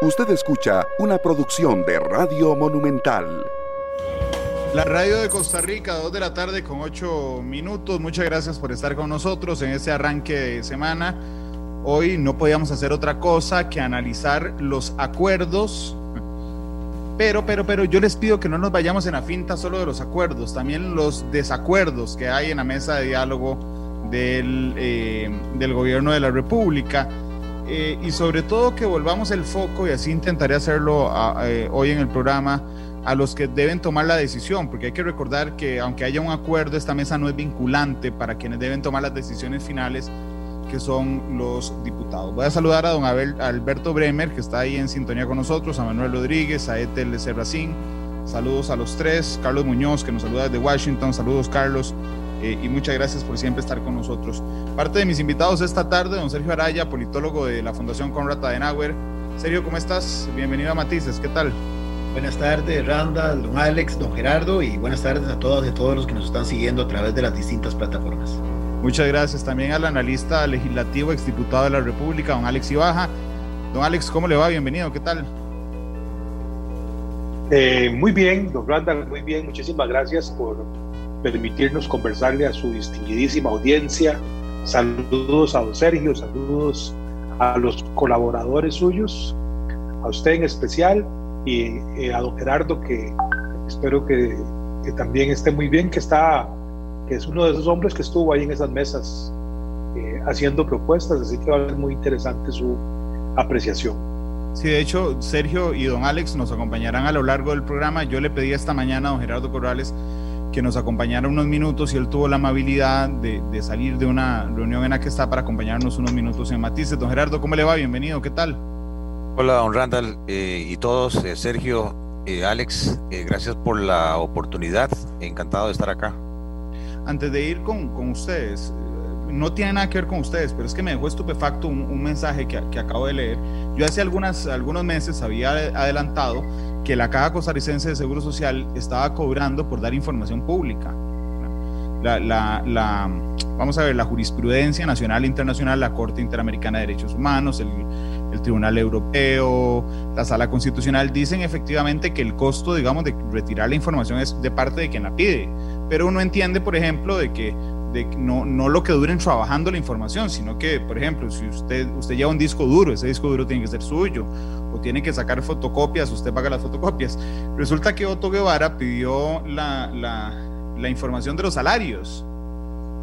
Usted escucha una producción de Radio Monumental. La radio de Costa Rica, 2 de la tarde con 8 minutos. Muchas gracias por estar con nosotros en este arranque de semana. Hoy no podíamos hacer otra cosa que analizar los acuerdos. Pero, pero, pero yo les pido que no nos vayamos en la finta solo de los acuerdos, también los desacuerdos que hay en la mesa de diálogo del, eh, del gobierno de la República. Eh, y sobre todo que volvamos el foco, y así intentaré hacerlo hoy en el programa, a los que deben tomar la decisión, porque hay que recordar que aunque haya un acuerdo, esta mesa no es vinculante para quienes deben tomar las decisiones finales, que son los diputados. Voy a saludar a don Alberto Bremer, que está ahí en sintonía con nosotros, a Manuel Rodríguez, a Etel Serracín, saludos a los tres, Carlos Muñoz, que nos saluda desde Washington, saludos Carlos, eh, y muchas gracias por siempre estar con nosotros. Parte de mis invitados esta tarde, don Sergio Araya, politólogo de la Fundación Conrad Adenauer. Sergio, ¿cómo estás? Bienvenido a Matices, ¿qué tal? Buenas tardes, Randall, don Alex, don Gerardo, y buenas tardes a todas y a todos los que nos están siguiendo a través de las distintas plataformas. Muchas gracias también al analista legislativo, exdiputado de la República, don Alex Ibaja. Don Alex, ¿cómo le va? Bienvenido, ¿qué tal? Eh, muy bien, don Randall, muy bien. Muchísimas gracias por permitirnos conversarle a su distinguidísima audiencia. Saludos a don Sergio, saludos a los colaboradores suyos, a usted en especial y eh, a don Gerardo que espero que, también esté muy bien, que está, que es uno de esos hombres que estuvo ahí en esas mesas eh, haciendo propuestas, así que va a ser muy interesante su apreciación. Sí, de hecho, Sergio y don Alex nos acompañarán a lo largo del programa. Yo le pedí esta mañana a don Gerardo Corrales que nos acompañara unos minutos y él tuvo la amabilidad de, de, salir de una reunión en la que está para acompañarnos unos minutos en Matices. Don Gerardo, ¿cómo le va? Bienvenido, ¿qué tal? Hola, don Randall eh, y todos, eh, Sergio, eh, Alex, eh, gracias por la oportunidad, encantado de estar acá. Antes de ir con, con ustedes, no tiene nada que ver con ustedes, pero es que me dejó estupefacto un, un mensaje que, que, acabo de leer. Yo hace algunas, algunos meses había adelantado que la Caja Costarricense de Seguro Social estaba cobrando por dar información pública. La, vamos a ver, la jurisprudencia nacional e internacional, la Corte Interamericana de Derechos Humanos, el, Tribunal Europeo, la Sala Constitucional, dicen efectivamente que el costo, digamos, de retirar la información es de parte de quien la pide. Pero uno entiende, por ejemplo, de que no, no lo que duren trabajando la información, sino que, por ejemplo, si usted, usted lleva un disco duro, ese disco duro tiene que ser suyo, o tiene que sacar fotocopias, usted paga las fotocopias. Resulta que Otto Guevara pidió la, la, la información de los salarios.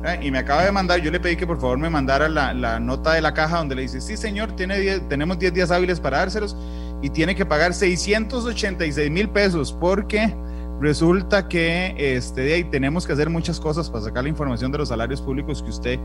¿eh? Y me acaba de mandar, yo le pedí que por favor me mandara la, la nota de la caja donde le dice, sí señor, tiene diez, tenemos 10 días hábiles para dárselos y tiene que pagar 686 mil pesos porque resulta que este, de tenemos que hacer muchas cosas para sacar la información de los salarios públicos que usted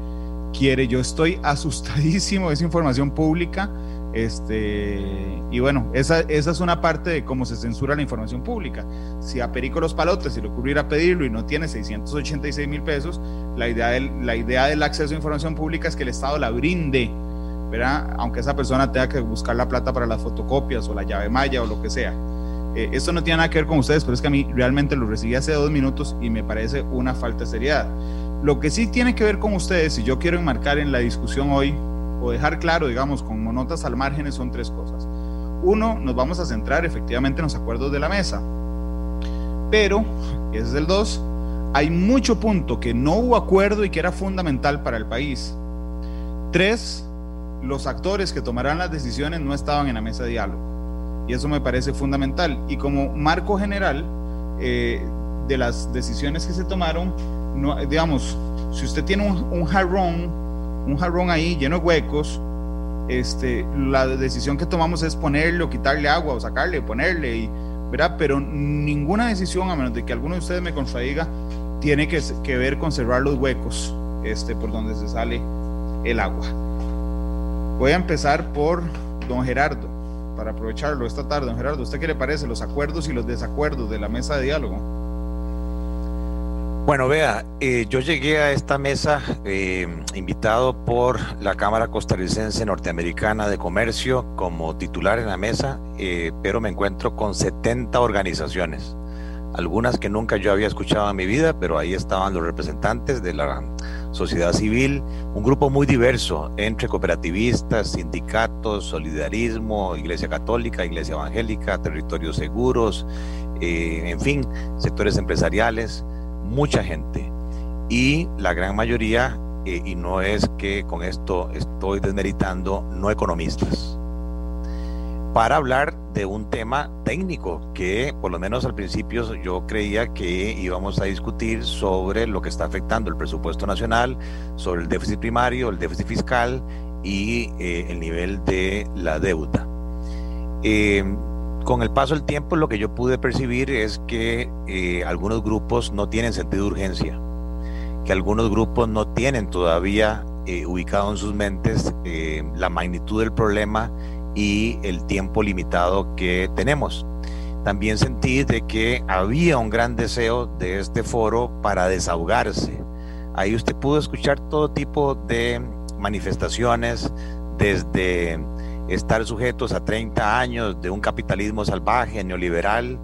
quiere. Yo estoy asustadísimo de esa información pública. Este, y bueno, esa, esa es una parte de cómo se censura la información pública. Si a Perico Los Palotes se le ocurriera pedirlo y no tiene 686 mil pesos, la idea, del, la idea del acceso a información pública es que el Estado la brinde, ¿verdad? Aunque esa persona tenga que buscar la plata para las fotocopias o la llave maya o lo que sea. Eh, esto no tiene nada que ver con ustedes, pero es que a mí realmente lo recibí hace dos minutos y me parece una falta de seriedad. Lo que sí tiene que ver con ustedes, y yo quiero enmarcar en la discusión hoy, o dejar claro, digamos, con notas al margen, son tres cosas. Uno, nos vamos a centrar efectivamente en los acuerdos de la mesa. Pero, ese es el dos, hay mucho punto que no hubo acuerdo y que era fundamental para el país. Tres, los actores que tomarán las decisiones no estaban en la mesa de diálogo. Y eso me parece fundamental. Y como marco general eh, de las decisiones que se tomaron, digamos, si usted tiene un, jarrón, un jarrón ahí lleno de huecos, este, la decisión que tomamos es ponerle o quitarle agua o sacarle, ponerle, y, ¿verdad? Pero ninguna decisión, a menos de que alguno de ustedes me contradiga, tiene que, que ver con cerrar los huecos este, por donde se sale el agua. Voy a empezar por don Gerardo para aprovecharlo esta tarde. Don Gerardo, ¿usted qué le parece los acuerdos y los desacuerdos de la mesa de diálogo? Bueno, vea, eh, yo llegué a esta mesa eh, invitado por la Cámara Costarricense Norteamericana de Comercio como titular en la mesa, eh, pero me encuentro con 70 organizaciones. Algunas que nunca yo había escuchado en mi vida, pero ahí estaban los representantes de la sociedad civil, un grupo muy diverso entre cooperativistas, sindicatos, solidarismo, Iglesia Católica, Iglesia Evangélica, territorios seguros, eh, en fin, sectores empresariales, mucha gente. Y la gran mayoría, eh, y no es que con esto estoy desmeritando, no economistas para hablar de un tema técnico que por lo menos al principio yo creía que íbamos a discutir sobre lo que está afectando el presupuesto nacional, sobre el déficit primario, el déficit fiscal y eh, el nivel de la deuda. Eh, con el paso del tiempo lo que yo pude percibir es que eh, algunos grupos no tienen sentido de urgencia, que algunos grupos no tienen todavía ubicado en sus mentes la magnitud del problema y el tiempo limitado que tenemos. También sentí de que había un gran deseo de este foro para desahogarse. Ahí usted pudo escuchar todo tipo de manifestaciones, desde estar sujetos a 30 años de un capitalismo salvaje, neoliberal,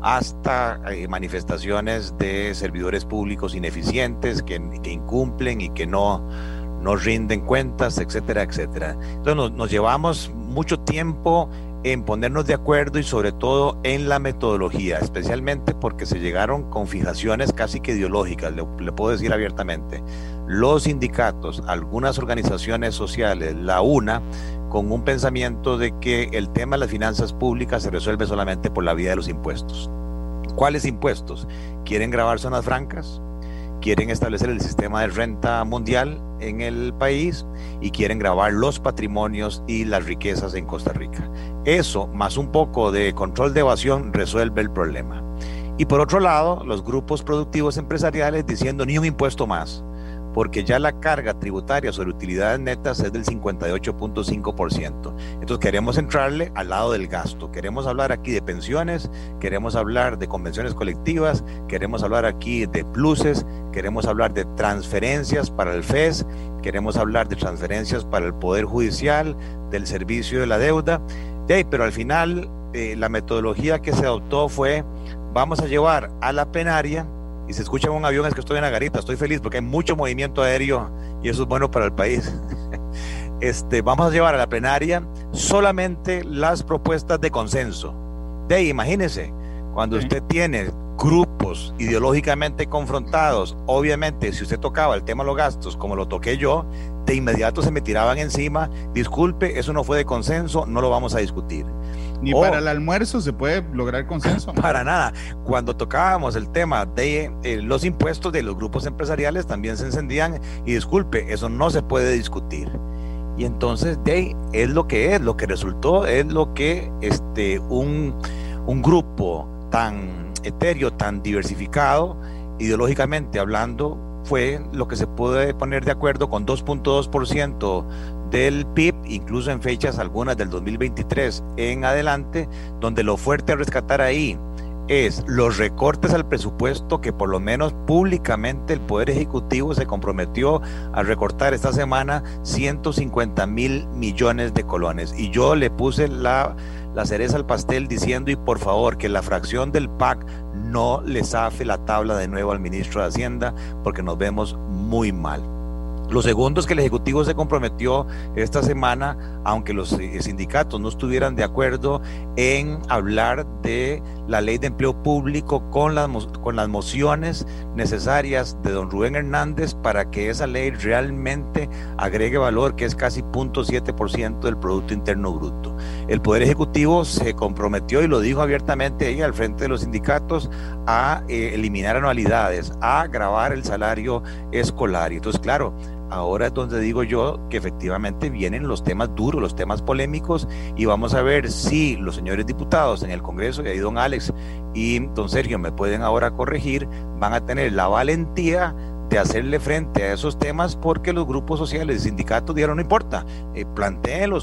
hasta eh, manifestaciones de servidores públicos ineficientes que, que incumplen y que no, no rinden cuentas, etcétera, etcétera. Entonces nos, llevamos mucho tiempo en ponernos de acuerdo y sobre todo en la metodología, especialmente porque se llegaron con fijaciones casi que ideológicas, le, le, puedo decir abiertamente. Los sindicatos, algunas organizaciones sociales, la UNA, con un pensamiento de que el tema de las finanzas públicas se resuelve solamente por la vía de los impuestos. ¿Cuáles impuestos? ¿Quieren grabar zonas francas? quieren establecer el sistema de renta mundial en el país y quieren grabar los patrimonios y las riquezas en Costa Rica. Eso, más un poco de control de evasión, resuelve el problema. Y por otro lado, los grupos productivos empresariales diciendo ni un impuesto más porque ya la carga tributaria sobre utilidades netas es del 58.5%. Entonces queremos entrarle al lado del gasto. Queremos hablar aquí de pensiones, queremos hablar de convenciones colectivas, queremos hablar aquí de pluses, queremos hablar de transferencias para el FES, queremos hablar de transferencias para el Poder Judicial, del servicio de la deuda. pero al final eh, la metodología que se adoptó fue, vamos a llevar a la plenaria y se escucha un avión es que estoy en la garita, estoy feliz porque hay mucho movimiento aéreo y eso es bueno para el país. Este, vamos a llevar a la plenaria solamente las propuestas de consenso. De imagínese, cuando usted tiene grupos ideológicamente confrontados, obviamente si usted tocaba el tema de los gastos como lo toqué yo, de inmediato se me tiraban encima, disculpe, eso no fue de consenso, no lo vamos a discutir. Ni para el almuerzo se puede lograr consenso. Para nada. Cuando tocábamos el tema de eh, los impuestos de los grupos empresariales también se encendían y disculpe, eso no se puede discutir. Y entonces de es lo que es, lo que resultó es lo que este un, un grupo tan etéreo, tan diversificado, ideológicamente hablando, fue lo que se puede poner de acuerdo con 2.2% del PIB, incluso en fechas algunas del 2023 en adelante, donde lo fuerte a rescatar ahí es los recortes al presupuesto que por lo menos públicamente el Poder Ejecutivo se comprometió a recortar esta semana 150 mil millones de colones. Y yo le puse la, la cereza al pastel diciendo y por favor que la fracción del PAC no le zafe la tabla de nuevo al ministro de Hacienda porque nos vemos muy mal. Lo segundo es que el Ejecutivo se comprometió esta semana, aunque los eh, sindicatos no estuvieran de acuerdo, en hablar de la ley de empleo público con las, con las mociones necesarias de don Rubén Hernández para que esa ley realmente agregue valor, que es casi 0.7% del Producto Interno Bruto. El Poder Ejecutivo se comprometió y lo dijo abiertamente ahí al frente de los sindicatos a eh, eliminar anualidades, a grabar el salario escolar. Y entonces, claro, ahora es donde digo yo que efectivamente vienen los temas duros, los temas polémicos, y vamos a ver si los señores diputados en el Congreso, y ahí don Alex y don Sergio me pueden ahora corregir, van a tener la valentía de hacerle frente a esos temas porque los grupos sociales y sindicatos dijeron no importa, eh,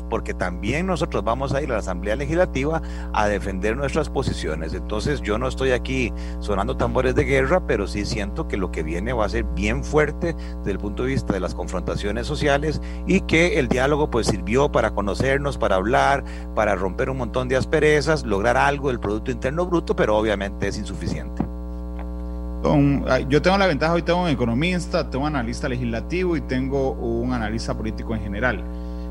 porque también nosotros vamos a ir a la Asamblea Legislativa a defender nuestras posiciones. Entonces yo no estoy aquí sonando tambores de guerra, pero sí siento que lo que viene va a ser bien fuerte desde el punto de vista de las confrontaciones sociales y que el diálogo pues sirvió para conocernos, para hablar, para romper un montón de asperezas, lograr algo del Producto Interno Bruto, pero obviamente es insuficiente. Yo tengo la ventaja, hoy tengo un economista, tengo un analista legislativo y tengo un analista político en general.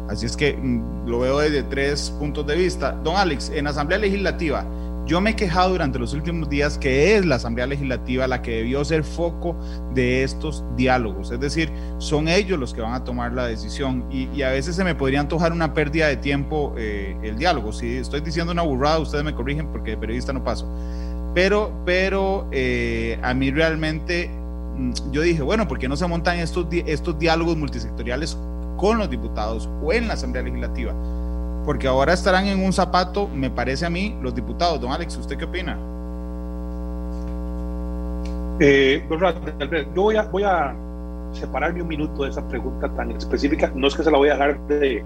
Así es que mm, lo veo desde tres puntos de vista. Don Alex, en Asamblea Legislativa, yo me he quejado durante los últimos días que es la Asamblea Legislativa la que debió ser foco de estos diálogos. Es decir, son ellos los que van a tomar la decisión y, a veces se me podría antojar una pérdida de tiempo eh, el diálogo. Si estoy diciendo una burrada, ustedes me corrigen porque de periodista no paso. Pero, pero eh, a mí realmente mm, yo dije, bueno, ¿por qué no se montan estos, estos diálogos multisectoriales con los diputados o en la Asamblea Legislativa? porque ahora estarán en un zapato, me parece a mí, los diputados. Don Alex, ¿usted qué opina? Eh, yo voy a, voy a separarme un minuto de esa pregunta tan específica. No es que se la voy a dejar de,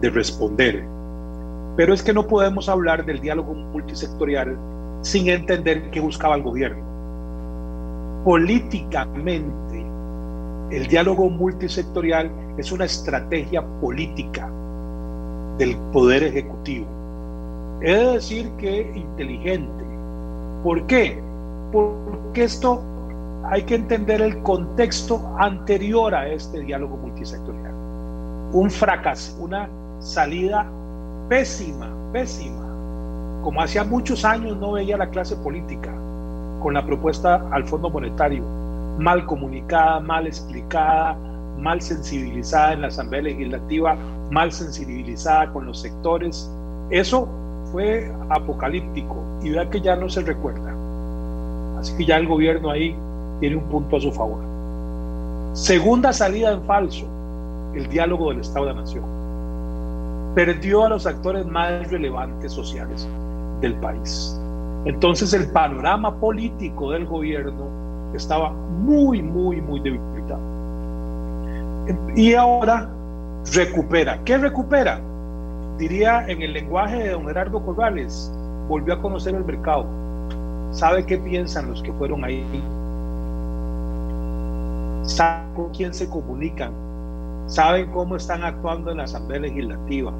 de responder, pero es que no podemos hablar del diálogo multisectorial sin entender qué buscaba el gobierno. Políticamente, el diálogo multisectorial es una estrategia política del Poder Ejecutivo. He de decir que inteligente. ¿Por qué? Porque esto hay que entender el contexto anterior a este diálogo multisectorial. Un fracaso, una salida pésima, pésima. Como hacía muchos años no veía la clase política con la propuesta al Fondo Monetario, mal comunicada, mal explicada, mal sensibilizada en la Asamblea Legislativa, mal sensibilizada con los sectores. Eso fue apocalíptico y vea que ya no se recuerda. Así que ya el gobierno ahí tiene un punto a su favor. Segunda salida en falso, el diálogo del Estado de la Nación. Perdió a los actores más relevantes sociales del país. Entonces el panorama político del gobierno estaba muy, muy, muy debilitado. Y ahora recupera. ¿Qué recupera? Diría en el lenguaje de don Gerardo Corrales, volvió a conocer el mercado. ¿Sabe qué piensan los que fueron ahí? ¿Saben con quién se comunican? ¿Saben cómo están actuando en la Asamblea Legislativa?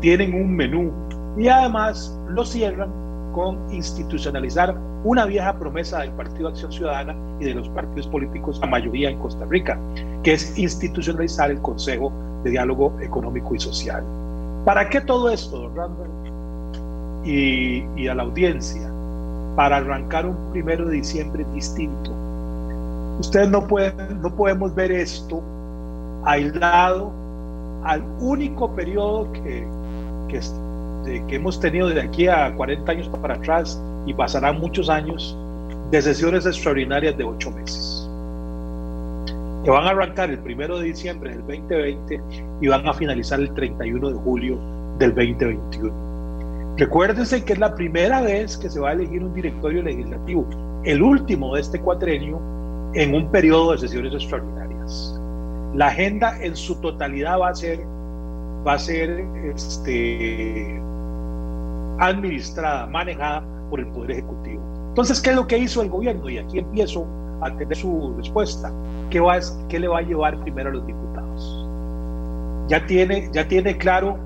Tienen un menú y además lo cierran con institucionalizar una vieja promesa del Partido Acción Ciudadana y de los partidos políticos, la mayoría en Costa Rica, que es institucionalizar el Consejo de Diálogo Económico y Social. ¿Para qué todo esto, don Randall? Y, y a la audiencia, para arrancar un primero de diciembre distinto. Ustedes no pueden, no podemos ver esto aislado al único periodo que, que, que hemos tenido de aquí a 40 años para atrás y pasarán muchos años de sesiones extraordinarias de ocho meses que van a arrancar el primero de diciembre del 2020 y van a finalizar el 31 de julio del 2021. Recuérdense que es la primera vez que se va a elegir un directorio legislativo, el último de este cuatrenio, en un periodo de sesiones extraordinarias. La agenda en su totalidad va a ser, va a ser este, administrada, manejada por el Poder Ejecutivo. Entonces, ¿qué es lo que hizo el gobierno? Y aquí empiezo a tener su respuesta. ¿Qué, le va a llevar primero a los diputados? Ya tiene, ya tiene claro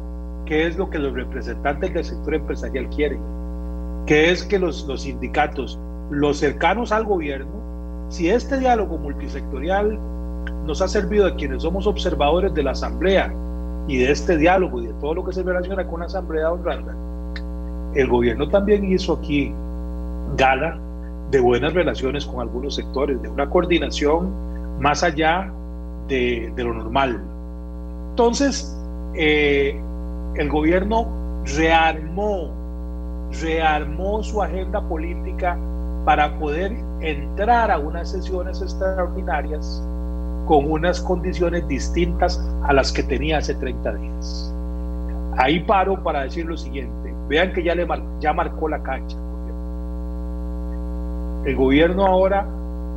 qué es lo que los representantes del sector empresarial quieren, qué es que los, los sindicatos, los cercanos al gobierno, si este diálogo multisectorial nos ha servido a quienes somos observadores de la Asamblea y de este diálogo y de todo lo que se relaciona con la Asamblea, don Randall, el gobierno también hizo aquí gala de buenas relaciones con algunos sectores, de una coordinación más allá de, lo normal. Entonces, eh, el gobierno rearmó, rearmó su agenda política para poder entrar a unas sesiones extraordinarias con unas condiciones distintas a las que tenía hace 30 días. Ahí paro para decir lo siguiente Vean que ya, le ya marcó la cancha. El gobierno ahora,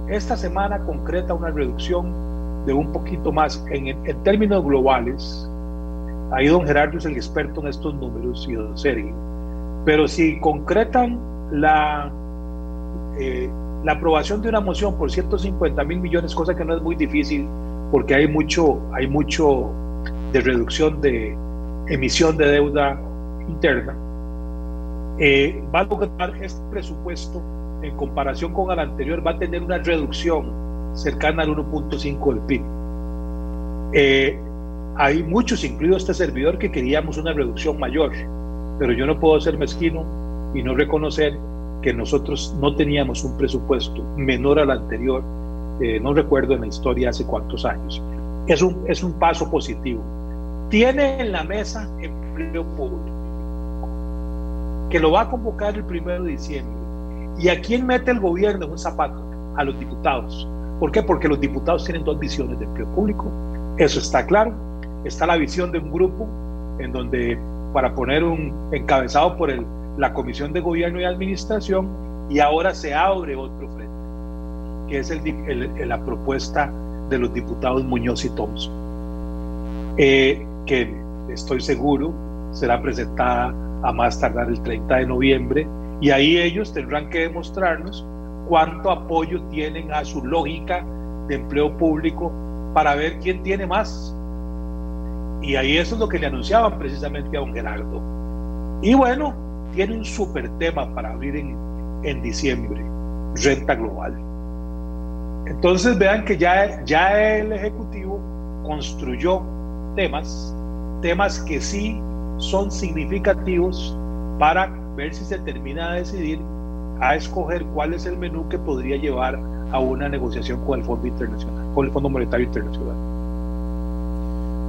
esta semana, concreta una reducción de un poquito más en, términos globales. Ahí don Gerardo es el experto en estos números y don Sergio. Pero si concretan la, eh, la aprobación de una moción por 150 mil millones, cosa que no es muy difícil porque hay mucho, hay mucho de reducción de emisión de deuda interna, eh, va a lograr este presupuesto en comparación con el anterior, va a tener una reducción cercana al 1.5 del PIB. Eh, hay muchos, incluido este servidor, que queríamos una reducción mayor, pero yo no puedo ser mezquino y no reconocer que nosotros no teníamos un presupuesto menor al anterior, eh, no recuerdo en la historia hace cuántos años. Es un, es un paso positivo. Tiene en la mesa empleo público, que lo va a convocar el primero de diciembre. ¿Y a quién mete el gobierno en un zapato? A los diputados. ¿Por qué? Porque los diputados tienen dos visiones de empleo público. Eso está claro está la visión de un grupo en donde para poner un encabezado por el, la Comisión de Gobierno y Administración y ahora se abre otro frente, que es el, la propuesta de los diputados Muñoz y Thompson, eh, que estoy seguro será presentada a más tardar el 30 de noviembre y ahí ellos tendrán que demostrarnos cuánto apoyo tienen a su lógica de empleo público para ver quién tiene más y ahí eso es lo que le anunciaban precisamente a don Gerardo. Y bueno, tiene un súper tema para abrir en, en diciembre, renta global. Entonces vean que ya, ya el Ejecutivo construyó temas, temas que sí son significativos para ver si se termina de decidir a escoger cuál es el menú que podría llevar a una negociación con el Fondo Internacional, con el Fondo Monetario Internacional.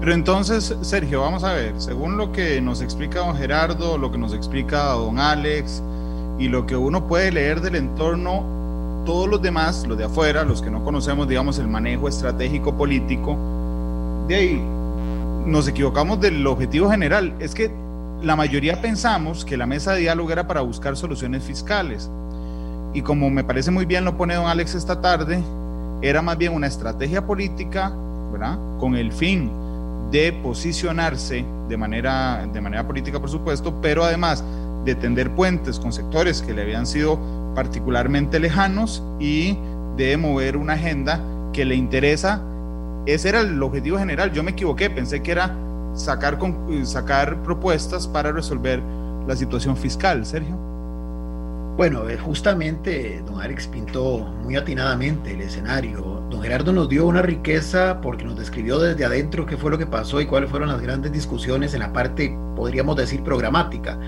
Pero entonces, Sergio, vamos a ver, según lo que nos explica don Gerardo, lo que nos explica don Alex y lo que uno puede leer del entorno, todos los demás, los de afuera, los que no conocemos, digamos, el manejo estratégico político, de ahí nos equivocamos del objetivo general. Es que la mayoría pensamos que la mesa de diálogo era para buscar soluciones fiscales. Y como me parece muy bien lo pone don Alex esta tarde, era más bien una estrategia política, ¿verdad? Con el fin de posicionarse de manera, de manera política, por supuesto, pero además de tender puentes con sectores que le habían sido particularmente lejanos y de mover una agenda que le interesa. Ese era el objetivo general. Yo me equivoqué, pensé que era sacar, sacar propuestas para resolver la situación fiscal. Sergio. Bueno, eh, justamente don Alex pintó muy atinadamente el escenario. Don Gerardo nos dio una riqueza porque nos describió desde adentro qué fue lo que pasó y cuáles fueron las grandes discusiones en la parte, podríamos decir, programática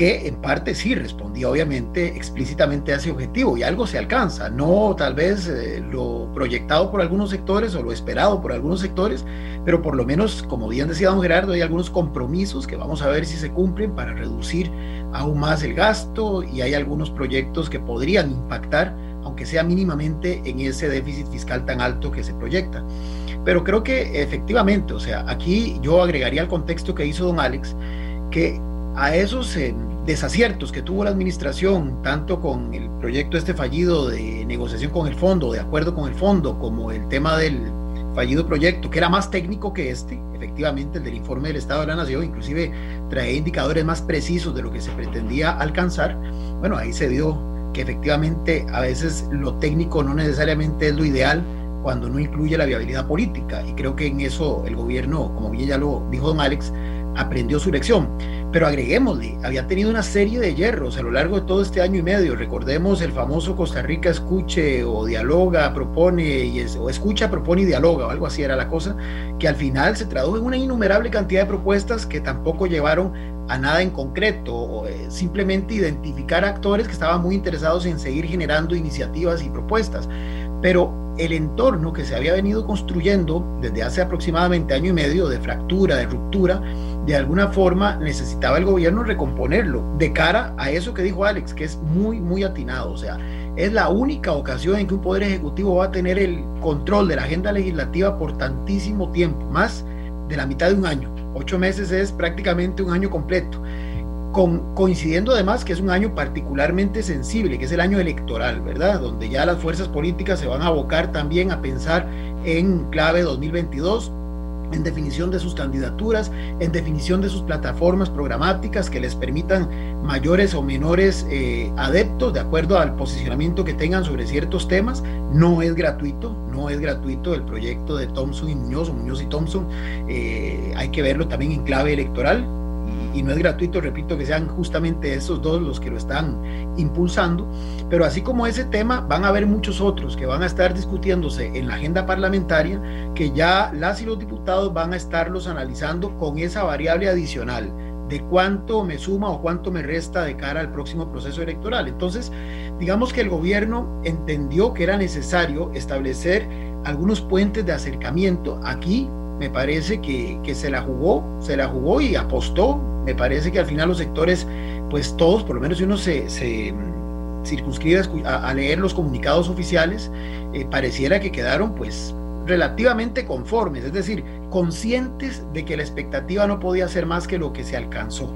que en parte sí respondía obviamente explícitamente a ese objetivo y algo se alcanza, no tal vez eh, lo proyectado por algunos sectores o lo esperado por algunos sectores, pero por lo menos, como bien decía don Gerardo, hay algunos compromisos que vamos a ver si se cumplen para reducir aún más el gasto y hay algunos proyectos que podrían impactar, aunque sea mínimamente, en ese déficit fiscal tan alto que se proyecta. Pero creo que efectivamente, o sea, aquí yo agregaría al contexto que hizo don Alex, que a esos eh, desaciertos que tuvo la administración, tanto con el proyecto este fallido de negociación con el fondo, de acuerdo con el fondo, como el tema del fallido proyecto, que era más técnico que este, efectivamente el del informe del Estado de la Nación, inclusive trae indicadores más precisos de lo que se pretendía alcanzar, bueno, ahí se dio que efectivamente a veces lo técnico no necesariamente es lo ideal cuando no incluye la viabilidad política, y creo que en eso el gobierno, como bien ya lo dijo don Alex, aprendió su lección. Pero agreguémosle, había tenido una serie de hierros a lo largo de todo este año y medio. Recordemos el famoso Costa Rica escuche o dialoga, propone, y o escucha, propone y dialoga, o algo así era la cosa, que al final se tradujo en una innumerable cantidad de propuestas que tampoco llevaron a nada en concreto, o, eh, simplemente identificar actores que estaban muy interesados en seguir generando iniciativas y propuestas. Pero el entorno que se había venido construyendo desde hace aproximadamente año y medio de fractura, de ruptura, de alguna forma necesitaba el gobierno recomponerlo de cara a eso que dijo Alex, que es muy, muy atinado. O sea, es la única ocasión en que un poder ejecutivo va a tener el control de la agenda legislativa por tantísimo tiempo, más de la mitad de un año. Ocho meses es prácticamente un año completo coincidiendo además que es un año particularmente sensible, que es el año electoral, ¿verdad? Donde ya las fuerzas políticas se van a abocar también a pensar en clave 2022 en definición de sus candidaturas, en definición de sus plataformas programáticas que les permitan mayores o menores eh, adeptos de acuerdo al posicionamiento que tengan sobre ciertos temas. No es gratuito, no es gratuito el proyecto de Thompson y Muñoz o Muñoz y Thompson. Eh, hay que verlo también en clave electoral y no es gratuito, repito, que sean justamente esos dos los que lo están impulsando, pero así como ese tema, van a haber muchos otros que van a estar discutiéndose en la agenda parlamentaria, que ya las y los diputados van a estarlos analizando con esa variable adicional de cuánto me suma o cuánto me resta de cara al próximo proceso electoral. Entonces, digamos que el gobierno entendió que era necesario establecer algunos puentes de acercamiento. Aquí me parece que, se la jugó, se la jugó y apostó. Me parece que al final los sectores, pues todos, por lo menos si uno se, se circunscribe a, leer los comunicados oficiales, eh, pareciera que quedaron pues relativamente conformes, es decir, conscientes de que la expectativa no podía ser más que lo que se alcanzó.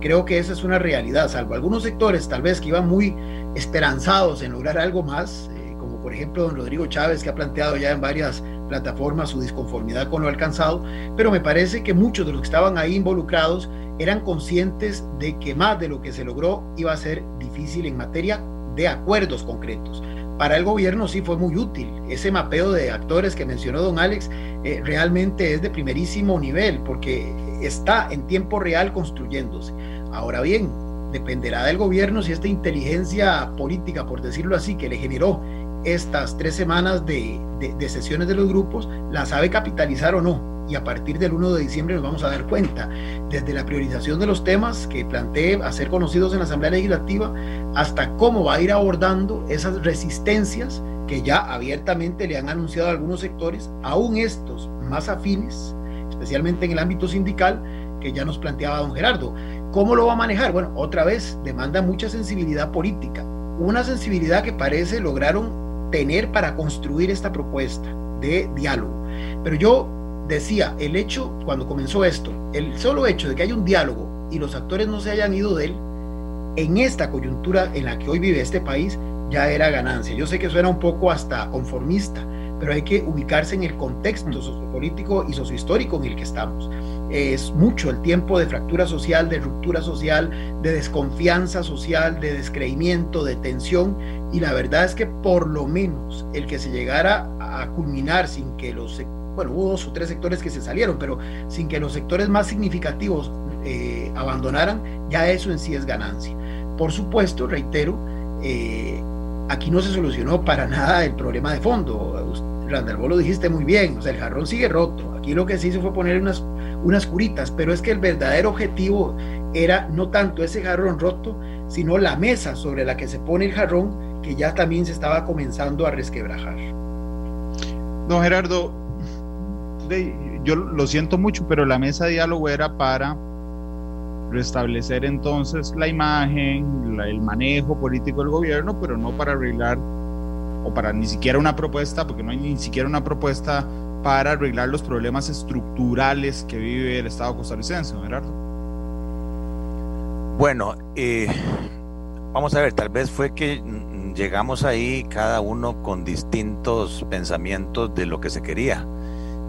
Creo que esa es una realidad, salvo algunos sectores tal vez que iban muy esperanzados en lograr algo más, eh, como por ejemplo don Rodrigo Chávez, que ha planteado ya en varias plataformas su disconformidad con lo alcanzado, pero me parece que muchos de los que estaban ahí involucrados eran conscientes de que más de lo que se logró iba a ser difícil en materia de acuerdos concretos para el gobierno sí fue muy útil. Ese mapeo de actores que mencionó don Alex eh, realmente es de primerísimo nivel porque está en tiempo real construyéndose. Ahora bien, dependerá del gobierno si esta inteligencia política, por decirlo así, que le generó estas tres semanas de, de sesiones de los grupos, la sabe capitalizar o no y a partir del 1 de diciembre nos vamos a dar cuenta, desde la priorización de los temas que planteé a ser conocidos en la Asamblea Legislativa, hasta cómo va a ir abordando esas resistencias que ya abiertamente le han anunciado algunos sectores, aún estos más afines, especialmente en el ámbito sindical, que ya nos planteaba don Gerardo. ¿Cómo lo va a manejar? Bueno, otra vez, demanda mucha sensibilidad política, una sensibilidad que parece lograron tener para construir esta propuesta de diálogo. Pero yo decía, el hecho, cuando comenzó esto, el solo hecho de que haya un diálogo y los actores no se hayan ido de él, en esta coyuntura en la que hoy vive este país, ya era ganancia. Yo sé que suena un poco hasta conformista, pero hay que ubicarse en el contexto sociopolítico y sociohistórico en el que estamos. Es mucho el tiempo de fractura social, de ruptura social, de desconfianza social, de descreimiento, de tensión, y la verdad es que por lo menos el que se llegara a culminar sin que los bueno, hubo dos o tres sectores que se salieron, pero sin que los sectores más significativos eh, abandonaran, ya eso en sí es ganancia. Por supuesto, reitero, eh, aquí no se solucionó para nada el problema de fondo. Randall, vos lo dijiste muy bien, o sea, el jarrón sigue roto. Aquí lo que se hizo fue poner unas, unas curitas, pero es que el verdadero objetivo era no tanto ese jarrón roto, sino la mesa sobre la que se pone el jarrón, que ya también se estaba comenzando a resquebrajar. Don Gerardo, yo lo siento mucho, pero la mesa de diálogo era para restablecer entonces la imagen, el manejo político del gobierno, pero no para arreglar o para ni siquiera una propuesta, porque no hay ni siquiera una propuesta para arreglar los problemas estructurales que vive el Estado costarricense, Gerardo. Bueno, eh, vamos a ver, tal vez fue que llegamos ahí cada uno con distintos pensamientos de lo que se quería.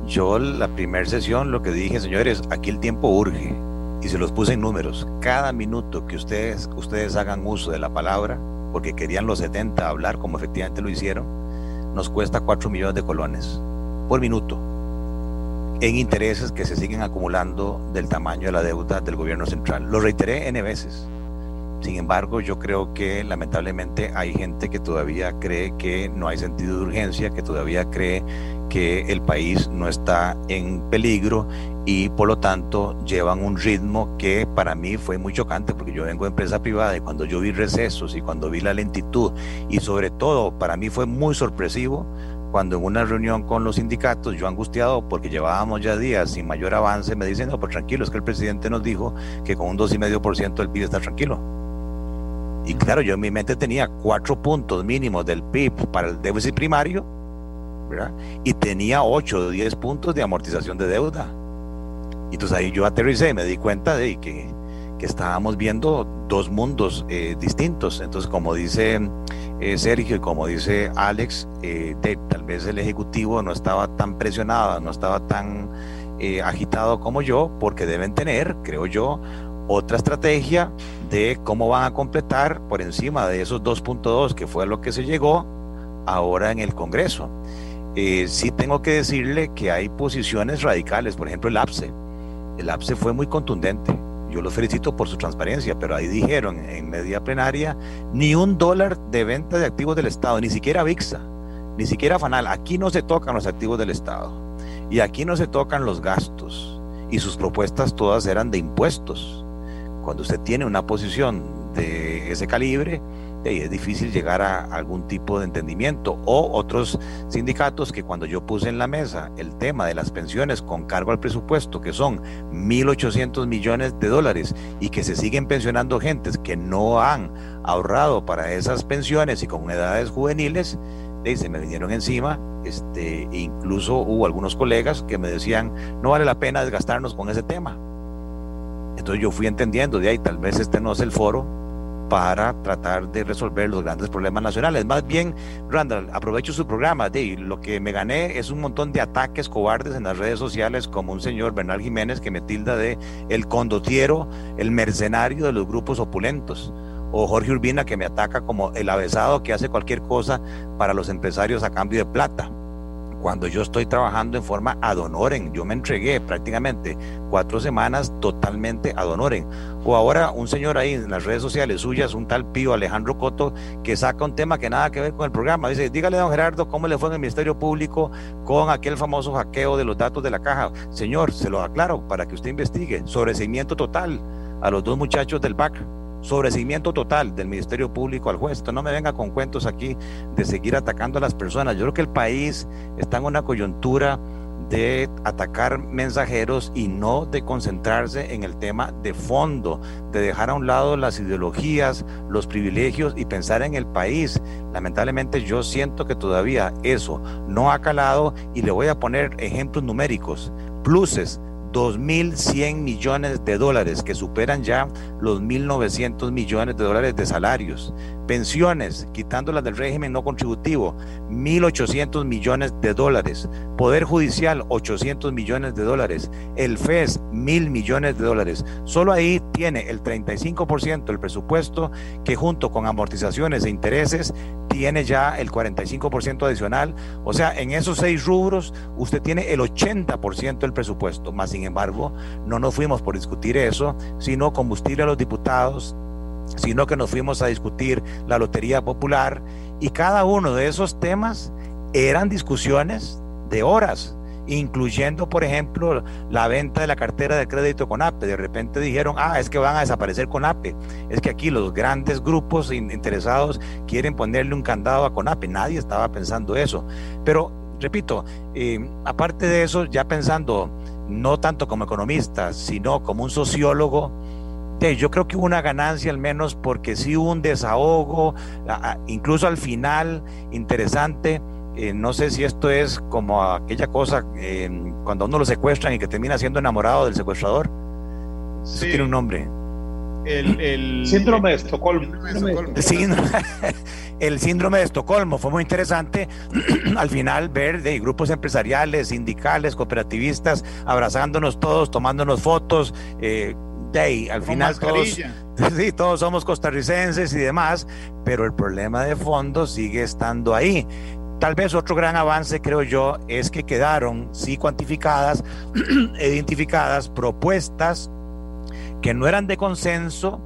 Yo la primera sesión lo que dije, señores, aquí el tiempo urge y se los puse en números. Cada minuto que ustedes, ustedes hagan uso de la palabra, porque querían los 70 hablar como efectivamente lo hicieron, nos cuesta 4 millones de colones por minuto en intereses que se siguen acumulando del tamaño de la deuda del gobierno central. Lo reiteré N veces. Sin embargo, yo creo que lamentablemente hay gente que todavía cree que no hay sentido de urgencia, que todavía cree que el país no está en peligro y por lo tanto llevan un ritmo que para mí fue muy chocante porque yo vengo de empresa privada y cuando yo vi recesos y cuando vi la lentitud y sobre todo para mí fue muy sorpresivo cuando en una reunión con los sindicatos, yo angustiado porque llevábamos ya días sin mayor avance, me dicen, no, pues tranquilo, es que el presidente nos dijo que con un 2,5% del PIB está tranquilo. Y claro, yo en mi mente tenía cuatro puntos mínimos del PIB para el déficit primario y tenía 8 o 10 puntos de amortización de deuda. Y entonces ahí yo aterricé y me di cuenta de que, que estábamos viendo dos mundos eh, distintos. Entonces, como dice eh, Sergio y como dice Alex, eh, tal vez el Ejecutivo no estaba tan presionado, no estaba tan agitado como yo, porque deben tener, creo yo, otra estrategia de cómo van a completar por encima de esos 2.2 que fue lo que se llegó ahora en el Congreso. Sí tengo que decirle que hay posiciones radicales, por ejemplo el APSE. El APSE fue muy contundente. yo los felicito por su transparencia, pero ahí dijeron en media plenaria, ni un dólar de venta de activos del Estado, ni siquiera VIXA, ni siquiera FANAL. Aquí no se tocan los activos del Estado y aquí no se tocan los gastos y sus propuestas todas eran de impuestos. Cuando usted tiene una posición de ese calibre, es difícil llegar a algún tipo de entendimiento. O otros sindicatos que cuando yo puse en la mesa el tema de las pensiones con cargo al presupuesto, que son 1.800 millones de dólares y que se siguen pensionando gentes que no han ahorrado para esas pensiones y con edades juveniles, se me vinieron encima, este, e incluso hubo algunos colegas que me decían, no vale la pena desgastarnos con ese tema. Entonces yo fui entendiendo de ahí, tal vez este no es el foro, para tratar de resolver los grandes problemas nacionales. Más bien, Randall, aprovecho su programa. De, lo que me gané es un montón de ataques cobardes en las redes sociales, como un señor Bernal Jiménez que me tilda de el condotiero, el mercenario de los grupos opulentos. O Jorge Urbina que me ataca como el avesado que hace cualquier cosa para los empresarios a cambio de plata cuando yo estoy trabajando en forma ad honorem. Yo me entregué prácticamente cuatro semanas totalmente ad honorem. O ahora un señor ahí en las redes sociales suyas, un tal Pío Alejandro Coto, que saca un tema que nada que ver con el programa. Dice, dígale don Gerardo cómo le fue en el Ministerio Público con aquel famoso hackeo de los datos de la caja. Señor, se lo aclaro para que usted investigue. Sobreseimiento total a los dos muchachos del BAC sobrecimiento total del Ministerio Público al juez. no me venga con cuentos aquí de seguir atacando a las personas. Yo creo que el país está en una coyuntura de atacar mensajeros y no de concentrarse en el tema de fondo, de dejar a un lado las ideologías, los privilegios y pensar en el país. Lamentablemente yo siento que todavía eso no ha calado y le voy a poner ejemplos numéricos, pluses 2.100 millones de dólares, que superan ya los 1.900 millones de dólares de salarios. Pensiones, quitándolas del régimen no contributivo, 1.800 millones de dólares. Poder Judicial, 800 millones de dólares. El FES, 1.000 millones de dólares. Solo ahí tiene el 35% del presupuesto que junto con amortizaciones e intereses tiene ya el 45% adicional. O sea, en esos seis rubros usted tiene el 80% del presupuesto. Más sin embargo, no nos fuimos por discutir eso, sino combustible a los diputados, sino que nos fuimos a discutir la Lotería Popular y cada uno de esos temas eran discusiones de horas, incluyendo, por ejemplo, la venta de la cartera de crédito con APE. De repente dijeron, ah, es que van a desaparecer con APE. Es que aquí los grandes grupos interesados quieren ponerle un candado a CONAPE. Nadie estaba pensando eso. Pero, repito, eh, aparte de eso, ya pensando no tanto como economista, sino como un sociólogo, yo creo que hubo una ganancia al menos porque sí hubo un desahogo, incluso al final, interesante. Eh, no sé si esto es como aquella cosa eh, cuando uno lo secuestran y que termina siendo enamorado del secuestrador. Sí. tiene un nombre. El, síndrome de Estocolmo. El síndrome de Estocolmo fue muy interesante al final ver de grupos empresariales, sindicales, cooperativistas abrazándonos todos, tomándonos fotos. Eh, de al final todos, sí, todos somos costarricenses y demás, pero el problema de fondo sigue estando ahí. Tal vez otro gran avance, creo yo, es que quedaron, sí, cuantificadas, identificadas propuestas que no eran de consenso,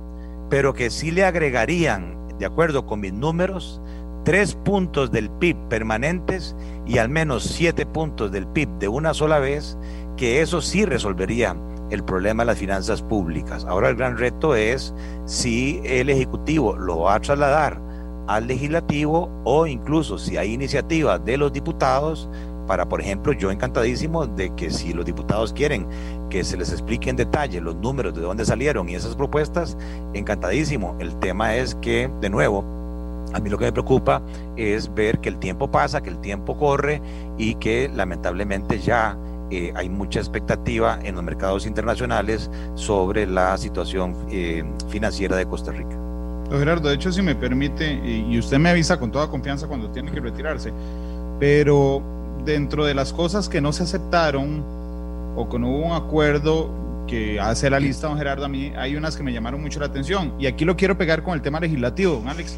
pero que sí le agregarían, de acuerdo con mis números, tres puntos del PIB permanentes y al menos siete puntos del PIB de una sola vez, que eso sí resolvería el problema de las finanzas públicas. Ahora el gran reto es si el Ejecutivo lo va a trasladar al Legislativo o incluso si hay iniciativas de los diputados para, por ejemplo, yo encantadísimo de que si los diputados quieren que se les explique en detalle los números de dónde salieron y esas propuestas, encantadísimo. El tema es que, de nuevo, a mí lo que me preocupa es ver que el tiempo pasa, que el tiempo corre y que lamentablemente ya eh, hay mucha expectativa en los mercados internacionales sobre la situación eh, financiera de Costa Rica. Gerardo, de hecho, si me permite, y usted me avisa con toda confianza cuando tiene que retirarse, pero dentro de las cosas que no se aceptaron o que no hubo un acuerdo que hace la lista, don Gerardo, a mí hay unas que me llamaron mucho la atención. Y aquí lo quiero pegar con el tema legislativo, don Alex,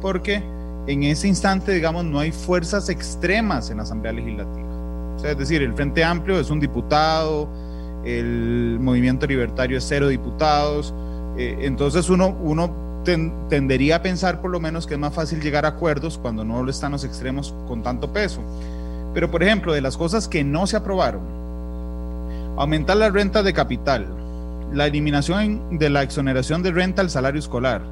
porque en ese instante, digamos, no hay fuerzas extremas en la Asamblea Legislativa es decir, el Frente Amplio es un diputado, el movimiento libertario es cero diputados. Eh, entonces uno, uno tendería a pensar por lo menos que es más fácil llegar a acuerdos cuando no están los extremos con tanto peso. Pero por ejemplo, de las cosas que no se aprobaron, aumentar la renta de capital, la eliminación de la exoneración de renta al salario escolar,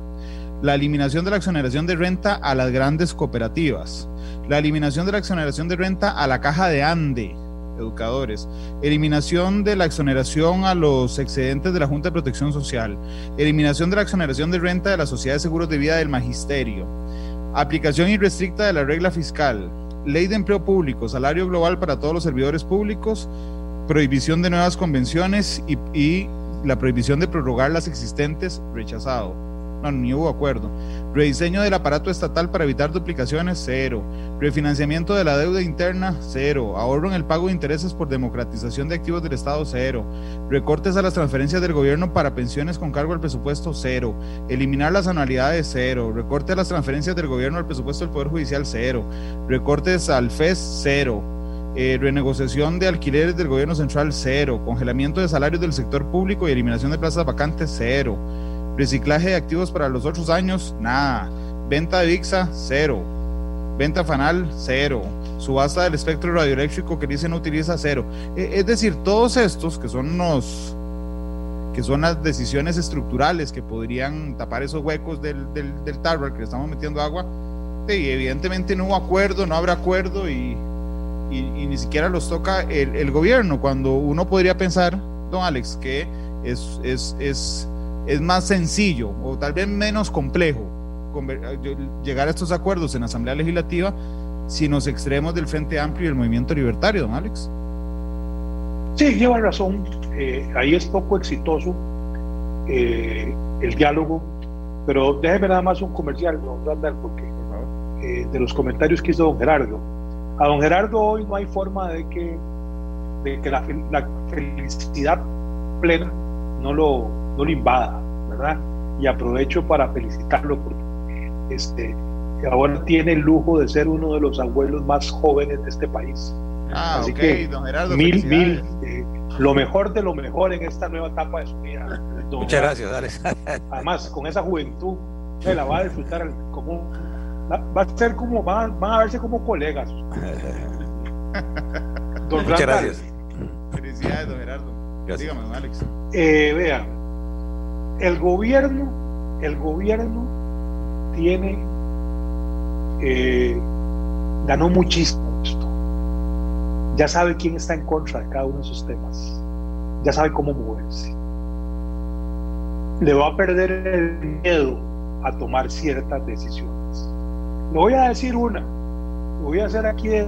la eliminación de la exoneración de renta a las grandes cooperativas, la eliminación de la exoneración de renta a la caja de Ande, educadores, eliminación de la exoneración a los excedentes de la Junta de Protección Social, eliminación de la exoneración de renta de la Sociedad de Seguros de Vida del Magisterio, aplicación irrestricta de la regla fiscal, ley de empleo público, salario global para todos los servidores públicos, prohibición de nuevas convenciones y, y la prohibición de prorrogar las existentes, rechazado no, ni hubo acuerdo. Rediseño del aparato estatal para evitar duplicaciones, cero. Refinanciamiento de la deuda interna, cero. Ahorro en el pago de intereses por democratización de activos del Estado, cero. Recortes a las transferencias del gobierno para pensiones con cargo al presupuesto, cero. Eliminar las anualidades, cero. Recorte a las transferencias del gobierno al presupuesto del Poder Judicial, cero. Recortes al FES, cero. Eh, renegociación de alquileres del gobierno central, cero. Congelamiento de salarios del sector público y eliminación de plazas vacantes, cero. Reciclaje de activos para los otros años, nada. Venta de VIXA, cero. Venta fanal, cero. Subasta del espectro radioeléctrico que dice no utiliza, cero. E, es decir, todos estos que son los que son las decisiones estructurales que podrían tapar esos huecos del, del, del que le estamos metiendo agua, y evidentemente no hubo acuerdo, no habrá acuerdo y, y, ni siquiera los toca el, el, gobierno, cuando uno podría pensar, don Alex, que es, es, es es más sencillo o tal vez menos complejo llegar a estos acuerdos en Asamblea Legislativa si nos extremos del Frente Amplio y el Movimiento Libertario, don Alex. Sí, lleva razón. Eh, ahí es poco exitoso eh, el diálogo, pero déjeme nada más un comercial, don Randall, porque eh, de los comentarios que hizo don Gerardo. A don Gerardo hoy no hay forma de que, de que la felicidad plena no lo, no lo invada, ¿verdad? Y aprovecho para felicitarlo porque este, ahora tiene el lujo de ser uno de los abuelos más jóvenes de este país. Ah, Así que don Gerardo, mil, mil, eh, lo mejor de lo mejor en esta nueva etapa de su vida. Muchas gracias, Alex. Además, con esa juventud, se la va a disfrutar como va a ser como van, van a verse como colegas. Muchas gracias. Felicidades, don Gerardo. Dígame, don Alex. Eh, vea, el gobierno, el gobierno tiene, eh, ganó muchísimo esto. Ya sabe quién está en contra de cada uno de esos temas. Ya sabe cómo moverse. Le va a perder el miedo a tomar ciertas decisiones. Le voy a decir una, lo voy a hacer aquí de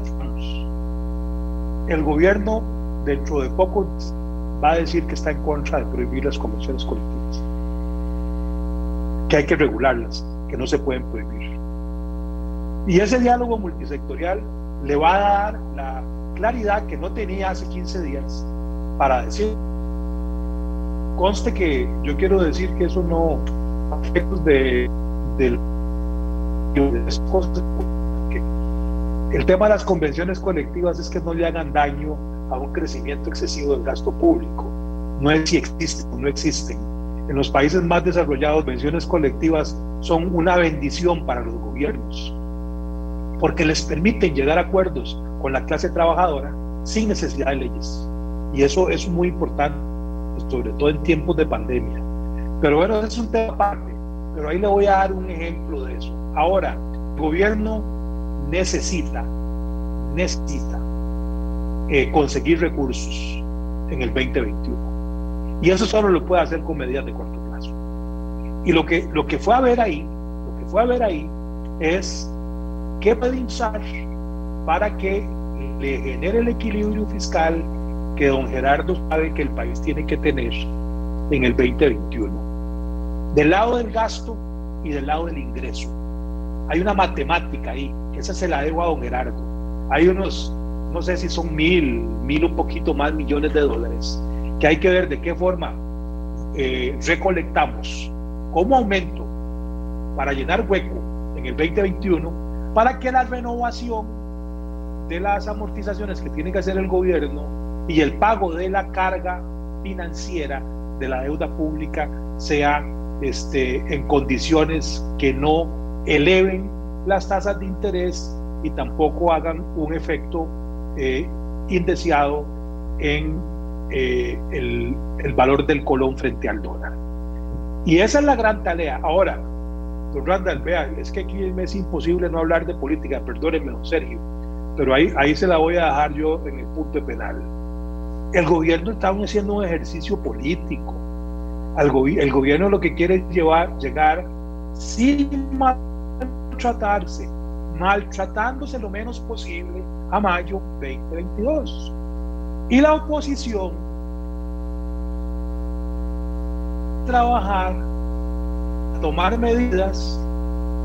El gobierno dentro de poco va a decir que está en contra de prohibir las convenciones colectivas que hay que regularlas, que no se pueden prohibir. Y ese diálogo multisectorial le va a dar la claridad que no tenía hace 15 días para decir, conste que yo quiero decir que eso no efectos de, de, que el tema de las convenciones colectivas es que no le hagan daño a un crecimiento excesivo del gasto público. No es si existen o no existen en los países más desarrollados, pensiones colectivas son una bendición para los gobiernos, porque les permiten llegar a acuerdos con la clase trabajadora sin necesidad de leyes. Y eso es muy importante, sobre todo en tiempos de pandemia. Pero bueno, es un tema aparte, pero ahí le voy a dar un ejemplo de eso. Ahora, el gobierno necesita, necesita eh, conseguir recursos en el 2021 y eso solo lo puede hacer con medidas de corto plazo. Y lo que, lo que fue a ver ahí, lo que fue a ver ahí es qué puede usar para que le genere el equilibrio fiscal que don Gerardo sabe que el país tiene que tener en el 2021. Del lado del gasto y del lado del ingreso. Hay una matemática ahí, que esa se la debo a don Gerardo. Hay unos, no sé si son mil, mil un poquito más millones de dólares que hay que ver de qué forma eh, recolectamos como aumento para llenar hueco en el 2021 para que la renovación de las amortizaciones que tiene que hacer el gobierno y el pago de la carga financiera de la deuda pública sea este, en condiciones que no eleven las tasas de interés y tampoco hagan un efecto eh, indeseado en eh, el, el, valor del colón frente al dólar. Y esa es la gran tarea. Ahora, don Randall, vea, es que aquí me es imposible no hablar de política, perdónenme, don Sergio, pero ahí, ahí se la voy a dejar yo en el punto penal. El gobierno está haciendo un ejercicio político. Al el gobierno lo que quiere es llevar, llegar sin maltratarse, maltratándose lo menos posible a mayo 2022. Y la oposición trabajar, tomar medidas